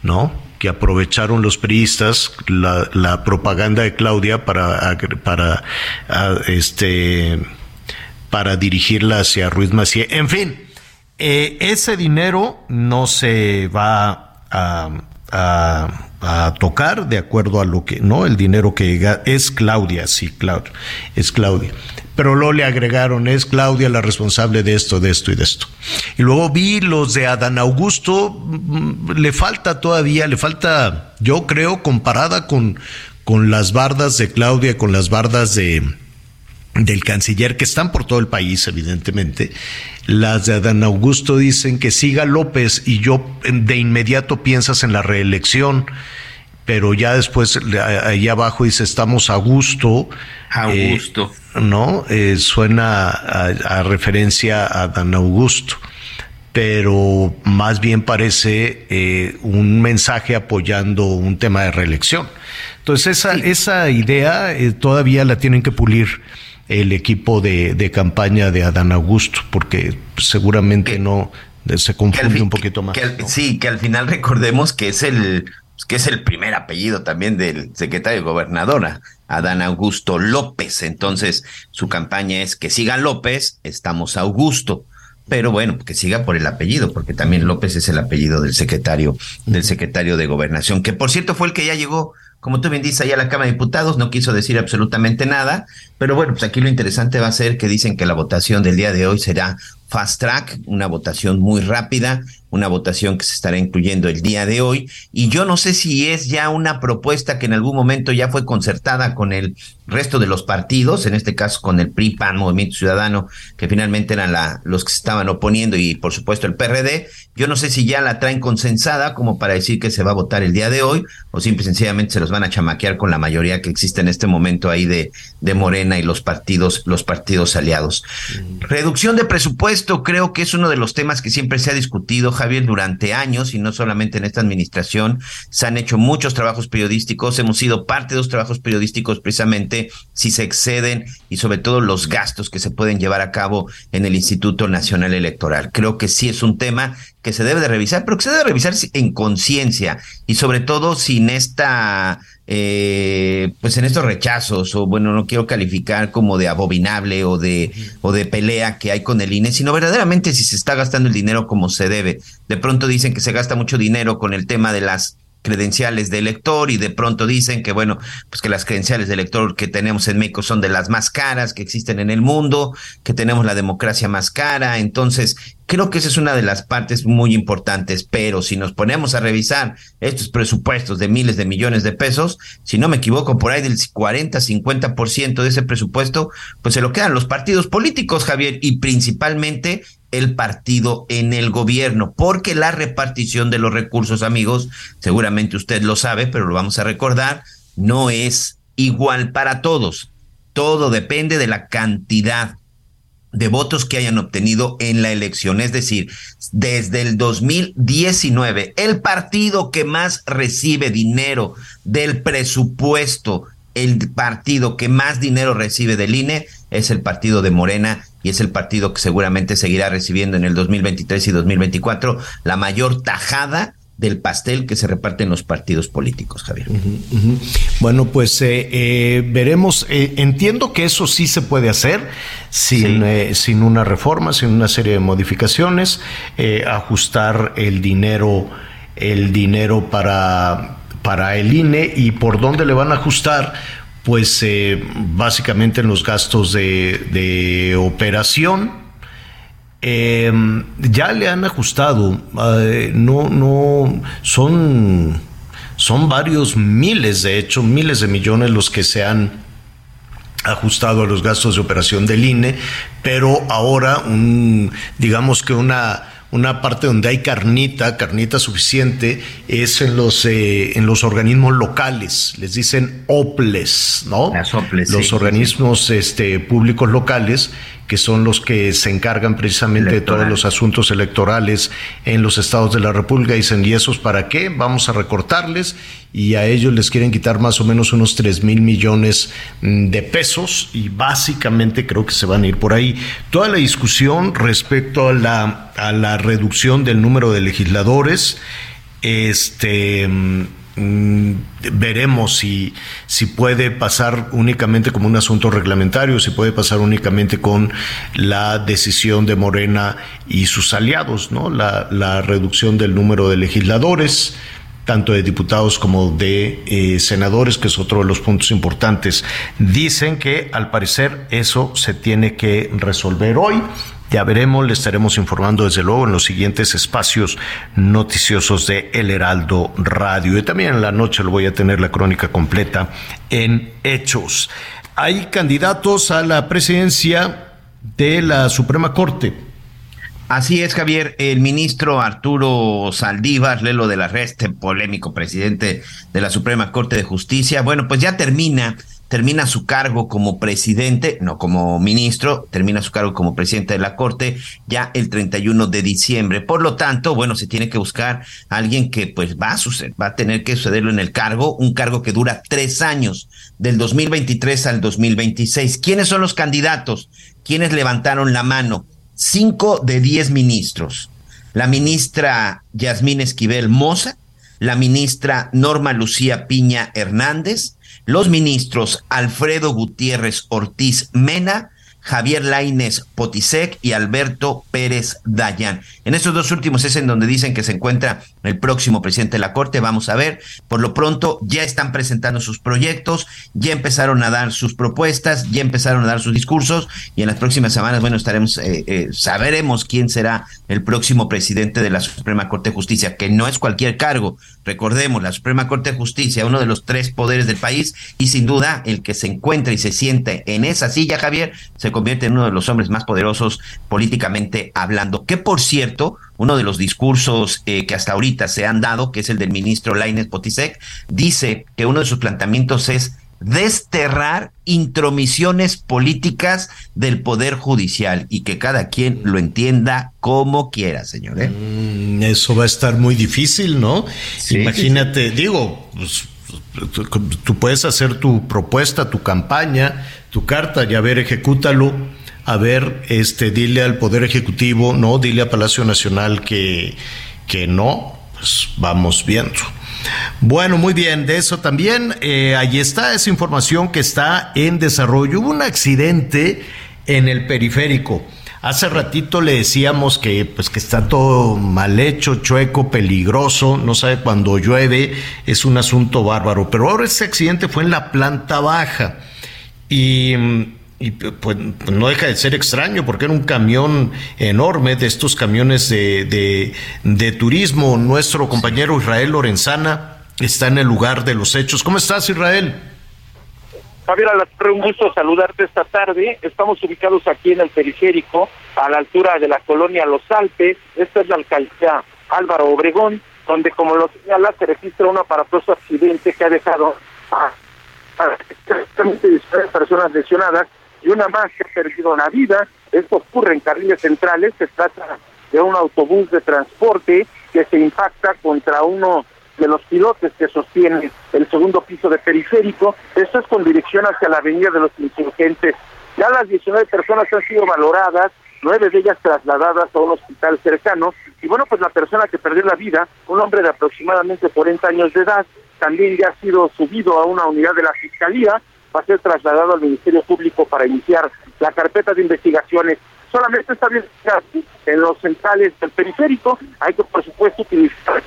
¿no? Que aprovecharon los priistas la, propaganda de Claudia para, para, este, para dirigirla hacia Ruiz Macié. En fin, eh, ese dinero no se va a, a, tocar de acuerdo a lo que, ¿no? El dinero que es Claudia, sí, Claudia, es Claudia pero luego le agregaron, es Claudia la responsable de esto, de esto y de esto. Y luego vi los de Adán Augusto, mm, le falta todavía, le falta, yo creo, comparada con, con las bardas de Claudia, con las bardas de del canciller, que están por todo el país, evidentemente. Las de Adán Augusto dicen que siga López y yo de inmediato piensas en la reelección pero ya después ahí abajo dice estamos a gusto. A eh, gusto. ¿No? Eh, suena a, referencia a Dan Augusto, pero más bien parece eh, un mensaje apoyando un tema de reelección. Entonces esa, esa idea todavía la tienen que pulir el equipo de, de campaña de Adán Augusto, porque seguramente no se confunde un poquito más. Sí, que al final recordemos que es el que es el primer apellido también del secretario de gobernadora, Adán Augusto López. Entonces, su campaña es que siga López, estamos Augusto. Pero bueno, que siga por el apellido, porque también López es el apellido del secretario, del secretario de gobernación, que por cierto fue el que ya llegó como tú bien dices, allá a la Cámara de Diputados no quiso decir absolutamente nada, pero bueno, pues aquí lo interesante va a ser que dicen que la votación del día de hoy será fast track, una votación muy rápida, una votación que se estará incluyendo el día de hoy. Y yo no sé si es ya una propuesta que en algún momento ya fue concertada con el resto de los partidos, en este caso con el PRI, PAN, Movimiento Ciudadano, que finalmente eran la, los que se estaban oponiendo y por supuesto el PRD. Yo no sé si ya la traen consensada como para decir que se va a votar el día de hoy o simple y sencillamente se los van a chamaquear con la mayoría que existe en este momento ahí de, de Morena y los partidos, los partidos aliados. Reducción de presupuesto creo que es uno de los temas que siempre se ha discutido, Javier, durante años y no solamente en esta administración. Se han hecho muchos trabajos periodísticos, hemos sido parte de los trabajos periodísticos precisamente si se exceden y sobre todo los gastos que se pueden llevar a cabo en el Instituto Nacional Electoral. Creo que sí es un tema que se debe de revisar, pero que se debe revisar en conciencia y sobre todo sin esta eh, pues en estos rechazos, o bueno, no quiero calificar como de abominable o de, o de pelea que hay con el INE, sino verdaderamente si se está gastando el dinero como se debe. De pronto dicen que se gasta mucho dinero con el tema de las credenciales de elector y de pronto dicen que bueno, pues que las credenciales de elector que tenemos en México son de las más caras que existen en el mundo, que tenemos la democracia más cara, entonces creo que esa es una de las partes muy importantes, pero si nos ponemos a revisar estos presupuestos de miles de millones de pesos, si no me equivoco, por ahí del 40, 50% de ese presupuesto, pues se lo quedan los partidos políticos, Javier, y principalmente el partido en el gobierno, porque la repartición de los recursos, amigos, seguramente usted lo sabe, pero lo vamos a recordar, no es igual para todos. Todo depende de la cantidad de votos que hayan obtenido en la elección. Es decir, desde el 2019, el partido que más recibe dinero del presupuesto, el partido que más dinero recibe del INE, es el partido de Morena y es el partido que seguramente seguirá recibiendo en el 2023 y 2024 la mayor tajada del pastel que se reparte en los partidos políticos, Javier. Bueno, pues eh, eh, veremos. Eh, entiendo que eso sí se puede hacer sin, sin una reforma, sin una serie de modificaciones, ajustar el dinero, el dinero para, para el INE y por dónde le van a ajustar pues básicamente en los gastos de, operación. Em, ya le han ajustado, eh, no, no, son, son varios miles, de hecho, miles de millones los que se han ajustado a los gastos de operación del INE, pero ahora un, digamos que una una parte donde hay carnita, carnita suficiente, es en los, eh, en los organismos locales, les dicen OPLES, ¿no? Las OPLES, los organismos Este, públicos locales que son los que se encargan precisamente de todos los asuntos electorales en los estados de la República. Dicen, ¿y esos para qué? Vamos a recortarles y a ellos les quieren quitar más o menos unos 3 mil millones mm, de pesos y básicamente creo que se van a ir por ahí. Toda la discusión respecto a la, a la reducción del número de legisladores, este mm, veremos si, si puede pasar únicamente como un asunto reglamentario, si puede pasar únicamente con la decisión de Morena y sus aliados, ¿no? La, la reducción del número de legisladores, tanto de diputados como de eh, senadores, que es otro de los puntos importantes. Dicen que al parecer eso se tiene que resolver hoy. Ya veremos, le estaremos informando desde luego en los siguientes espacios noticiosos de El Heraldo Radio. Y también en la noche lo voy a tener la crónica completa en Hechos. Hay candidatos a la presidencia de la Suprema Corte. Así es, Javier. El ministro Arturo Saldívar, Lelo de la Reste, polémico presidente de la Suprema Corte de Justicia, bueno, pues ya termina termina su cargo como presidente, no como ministro, termina su cargo como presidente de la Corte ya el 31 de diciembre. Por lo tanto, bueno, se tiene que buscar a alguien que pues va a suceder, va a tener que sucederlo en el cargo, un cargo que dura tres años, del 2023 al 2026. ¿Quiénes son los candidatos? ¿Quiénes levantaron la mano? Cinco de diez ministros. La ministra Yasmín Esquivel Moza, la ministra Norma Lucía Piña Hernández, los ministros Alfredo Gutiérrez Ortiz Mena, Javier Laines Potisek y Alberto Pérez Dayán. En estos dos últimos es en donde dicen que se encuentra el próximo presidente de la Corte. Vamos a ver. Por lo pronto ya están presentando sus proyectos, ya empezaron a dar sus propuestas, ya empezaron a dar sus discursos y en las próximas semanas, bueno, estaremos, eh, eh, quién será el próximo presidente de la Suprema Corte de Justicia, que no es cualquier cargo. Recordemos, la Suprema Corte de Justicia, uno de los tres poderes del país y sin duda el que se encuentra y se siente en esa silla, Javier, se convierte en uno de los hombres más poderosos políticamente hablando. Que por cierto, uno de los discursos eh, que hasta ahorita se han dado, que es el del ministro Lainez Potisek, dice que uno de sus planteamientos es desterrar intromisiones políticas del poder judicial y que cada quien lo entienda como quiera, señor. ¿eh? Mm, eso va a estar muy difícil, ¿no? Imagínate, digo, pues, tú puedes hacer tu propuesta, tu campaña, tu carta y a ver, ejecútalo. A ver, este, dile al Poder Ejecutivo, no, dile a Palacio Nacional que, que no, pues vamos viendo. Bueno, muy bien, de eso también, eh, ahí está esa información que está en desarrollo. Hubo un accidente en el periférico. Hace ratito le decíamos que pues que está todo mal hecho, chueco, peligroso, no sabe cuando llueve, es un asunto bárbaro. Pero ahora ese accidente fue en la planta baja y, pues no deja de ser extraño porque era un camión enorme de estos camiones de, de, turismo. Nuestro compañero Israel Lorenzana está en el lugar de los hechos. ¿Cómo estás, Israel? Javier un gusto saludarte esta tarde. Estamos ubicados aquí en el periférico, a la altura de la colonia Los Alpes. Esta es la alcaldía Álvaro Obregón, donde, como lo señala, se registra un aparatoso accidente que ha dejado a, a personas lesionadas y una más que ha perdido la vida. Esto ocurre en carriles centrales. Se trata de un autobús de transporte que se impacta contra uno de los pilotes que sostienen el segundo piso de periférico. Esto es con dirección hacia la avenida de los insurgentes. Ya las 19 personas han sido valoradas, nueve de ellas trasladadas a un hospital cercano. Y bueno, pues la persona que perdió la vida, un hombre de aproximadamente 40 años de edad, también ya ha sido subido a una unidad de la Fiscalía, va a ser trasladado al Ministerio Público para iniciar la carpeta de investigaciones. Solamente está bien en los centrales del periférico, hay que por supuesto utilizar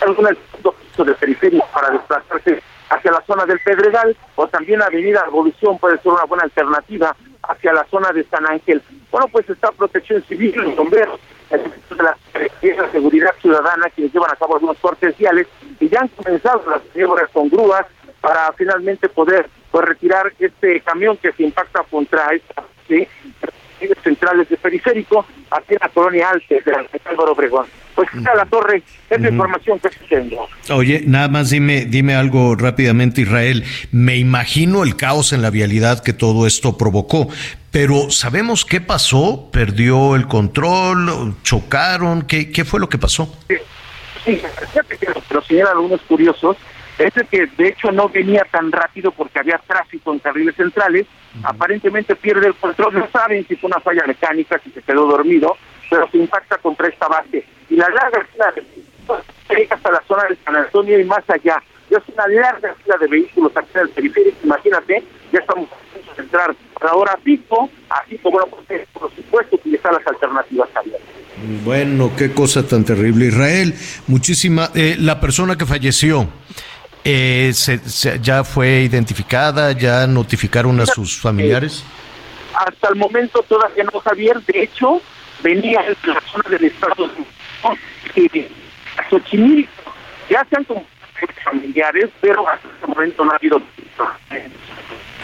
alguna piso de periférico para desplazarse hacia la zona del Pedregal o también Avenida Evolución puede ser una buena alternativa hacia la zona de San Ángel. Bueno, pues está Protección Civil, los bomberos, el de la, Seguridad Ciudadana quienes llevan a cabo algunos cortes y ya han comenzado las maniobras con grúas para finalmente poder pues, retirar este camión que se impacta contra esta ¿sí? centrales de periférico aquí en la colonia Alte de Álvaro Obregón. Pues está la torre, es la información que tengo. Oye, nada más dime, dime algo rápidamente, Israel. Me imagino el caos en la vialidad que todo esto provocó, pero ¿sabemos qué pasó? ¿Perdió el control? ¿Chocaron? ¿Qué, qué fue lo que pasó? Sí, sí pero señalan algunos curiosos es que de hecho no venía tan rápido porque había tráfico en carriles centrales, aparentemente pierde el control, no saben si fue una falla mecánica, si se quedó dormido, pero se impacta contra esta base. Y la larga fila llega hasta la zona de San Antonio y más allá. Es una larga fila de vehículos aquí en el periférico, imagínate, ya estamos a entrar a la hora pico, así como bueno, pues, por supuesto utilizar las alternativas también. Bueno, qué cosa tan terrible. Israel, muchísima. Eh, la persona que falleció, eh, se, ¿Ya fue identificada? ¿Ya notificaron a sus familiares? Hasta el momento todavía no, Javier. De hecho, venía en la zona del estado de Xochimilco. Ya se han familiares, pero hasta el momento no ha habido.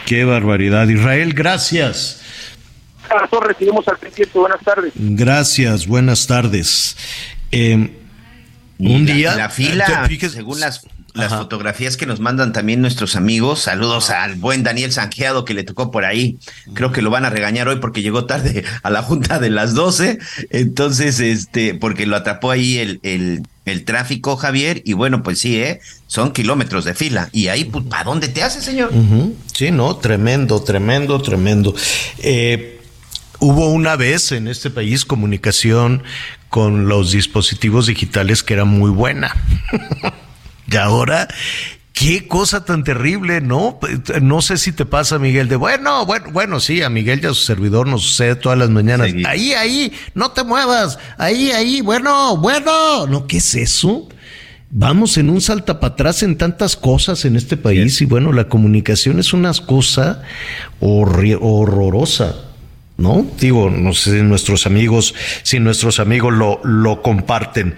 Qué barbaridad. Israel, gracias. A todos recibimos al presidente. Buenas tardes. Gracias, buenas tardes. Eh, un día. La fila, según las las fotografías que nos mandan también nuestros amigos. Saludos al buen Daniel Sanjeado que le tocó por ahí. Creo que lo van a regañar hoy porque llegó tarde a la junta de las 12. Entonces, este, porque lo atrapó ahí el, el, el tráfico, Javier. Y bueno, pues sí, ¿eh? son kilómetros de fila. Y ahí, pues, ¿para dónde te hace, señor? Sí, no, tremendo, tremendo, tremendo. Eh, hubo una vez en este país comunicación con los dispositivos digitales que era muy buena. Y ahora Qué cosa tan terrible, ¿no? No sé si te pasa, Miguel, de bueno, bueno, bueno, sí, a Miguel y a su servidor nos sucede todas las mañanas. Ahí, ahí, no te muevas. Ahí, ahí, bueno, bueno. No, ¿qué es eso? Vamos en un salta para atrás en tantas cosas en este país y bueno, la comunicación es una cosa horrorosa. ¿No? Digo, no sé si nuestros amigos, si nuestros amigos lo, lo comparten.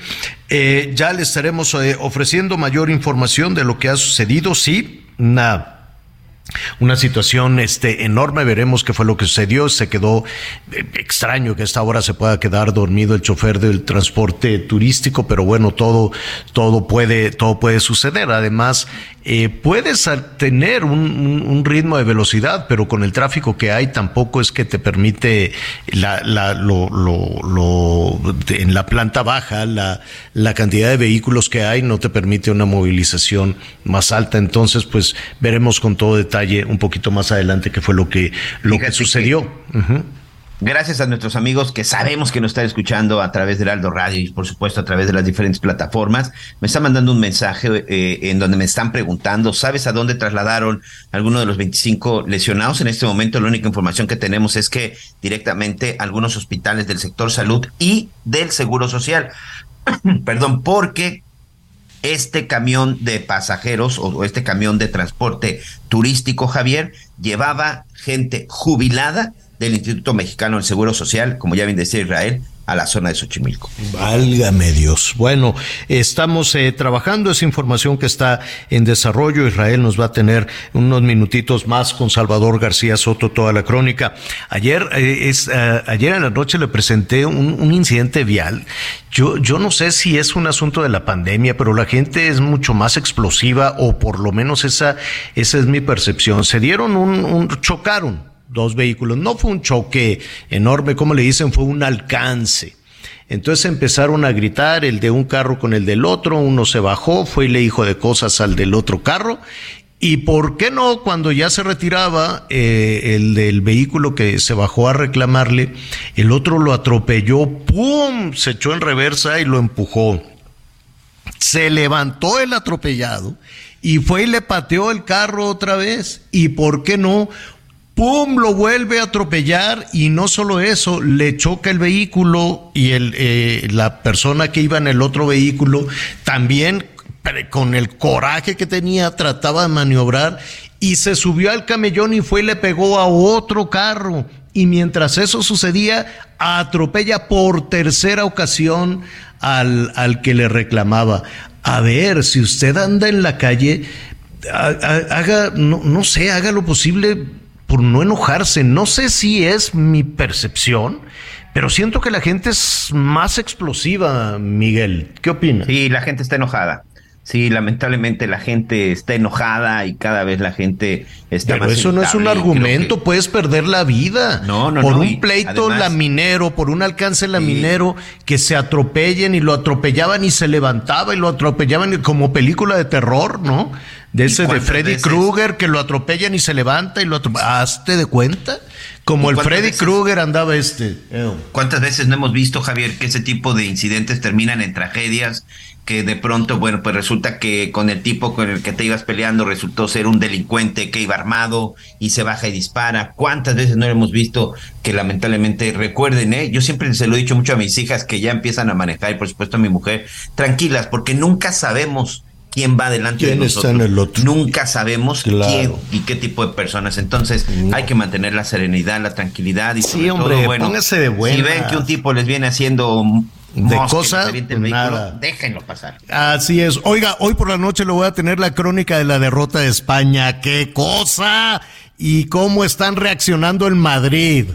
Eh, ya le estaremos eh, ofreciendo mayor información de lo que ha sucedido, sí, una una situación este enorme veremos qué fue lo que sucedió se quedó eh, extraño que a esta hora se pueda quedar dormido el chofer del transporte turístico pero bueno todo todo puede todo puede suceder además eh, puedes tener un, ritmo de velocidad, pero con el tráfico que hay tampoco es que te permite la, la, lo, lo, en la planta baja, la, la cantidad de vehículos que hay no te permite una movilización más alta. Entonces, pues veremos con todo detalle un poquito más adelante qué fue lo que, lo que sucedió. Gracias a nuestros amigos que sabemos que nos están escuchando a través del Aldo Radio y por supuesto a través de las diferentes plataformas. Me están mandando un mensaje eh, en donde me están preguntando, ¿sabes a dónde trasladaron algunos de los 25 lesionados? En este momento la única información que tenemos es que directamente algunos hospitales del sector salud y del Seguro Social. Perdón, porque este camión de pasajeros o este camión de transporte turístico, Javier, llevaba gente jubilada del Instituto Mexicano del Seguro Social, como ya bien decía Israel, a la zona de Xochimilco. Válgame Dios. Bueno, estamos eh, trabajando esa información que está en desarrollo. Israel nos va a tener unos minutitos más con Salvador García Soto toda la crónica. Ayer eh, es eh, ayer en la noche le presenté un, incidente vial. Yo yo no sé si es un asunto de la pandemia, pero la gente es mucho más explosiva o por lo menos esa esa es mi percepción. Se dieron un chocaron dos vehículos. No fue un choque enorme, como le dicen, fue un alcance. Entonces empezaron a gritar el de un carro con el del otro, uno se bajó, fue y le dijo de cosas al del otro carro. Y por qué no, cuando ya se retiraba eh, el del vehículo que se bajó a reclamarle, el otro lo atropelló, ¡pum! Se echó en reversa y lo empujó. Se levantó el atropellado y fue y le pateó el carro otra vez. ¿Y por qué no? ¡Pum! Lo vuelve a atropellar y no solo eso, le choca el vehículo y el, eh, la persona que iba en el otro vehículo también con el coraje que tenía trataba de maniobrar y se subió al camellón y fue y le pegó a otro carro. Y mientras eso sucedía, atropella por tercera ocasión al, al que le reclamaba. A ver, si usted anda en la calle, haga, no, no sé, haga lo posible por no enojarse. No sé si es mi percepción, pero siento que la gente es más explosiva, Miguel. ¿Qué opinas? Sí, la gente está enojada. Sí, lamentablemente la gente está enojada y cada vez la gente está Pero eso no es un argumento, puedes perder la vida. No, no, por un pleito laminero, por un alcance laminero, que se atropellen y lo atropellaban y se levantaba y lo atropellaban como película de terror, ¿no? De ese de Freddy Krueger que lo atropellan y se levanta y lo atropellan. ¿Hazte de cuenta? Como el Freddy Krueger andaba este. ¿Cuántas veces no hemos visto, Javier, que ese tipo de incidentes terminan en tragedias? Que de pronto, bueno, pues resulta que con el tipo con el que te ibas peleando resultó ser un delincuente que iba armado y se baja y dispara. ¿Cuántas veces no hemos visto que lamentablemente recuerden, eh? Yo siempre se lo he dicho mucho a mis hijas que ya empiezan a manejar y por supuesto a mi mujer, tranquilas, porque nunca sabemos quién va delante de nosotros. Nunca sabemos quién y qué tipo de personas. Entonces hay que mantener la serenidad, la tranquilidad y sí, hombre, bueno, póngase de buena. Si ven que un tipo les viene haciendo de cosas, déjenlo pasar. Así es. Oiga, hoy por la noche le voy a tener la crónica de la derrota de España. ¡Qué cosa! Y cómo están reaccionando en Madrid.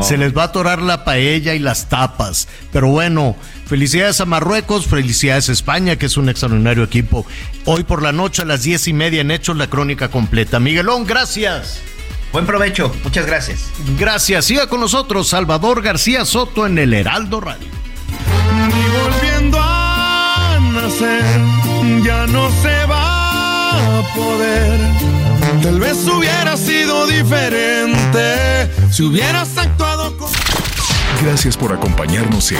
Se les va a atorar la paella y las tapas. Pero bueno, felicidades a Marruecos, felicidades a España, que es un extraordinario equipo. Hoy por la noche a las diez y media en Hechos la crónica completa. Miguelón, gracias. Buen provecho, muchas gracias. Gracias. Siga con nosotros Salvador García Soto en el Heraldo Radio. volviendo a nacer, ya no se va a poder Tal vez hubiera sido diferente si hubieras actuado con... Gracias por acompañarnos en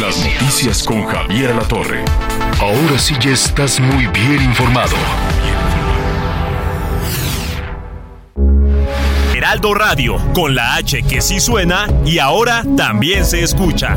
Las Noticias con Javier La Torre. Ahora sí ya estás muy bien informado. Heraldo Radio, con la H que sí suena y ahora también se escucha.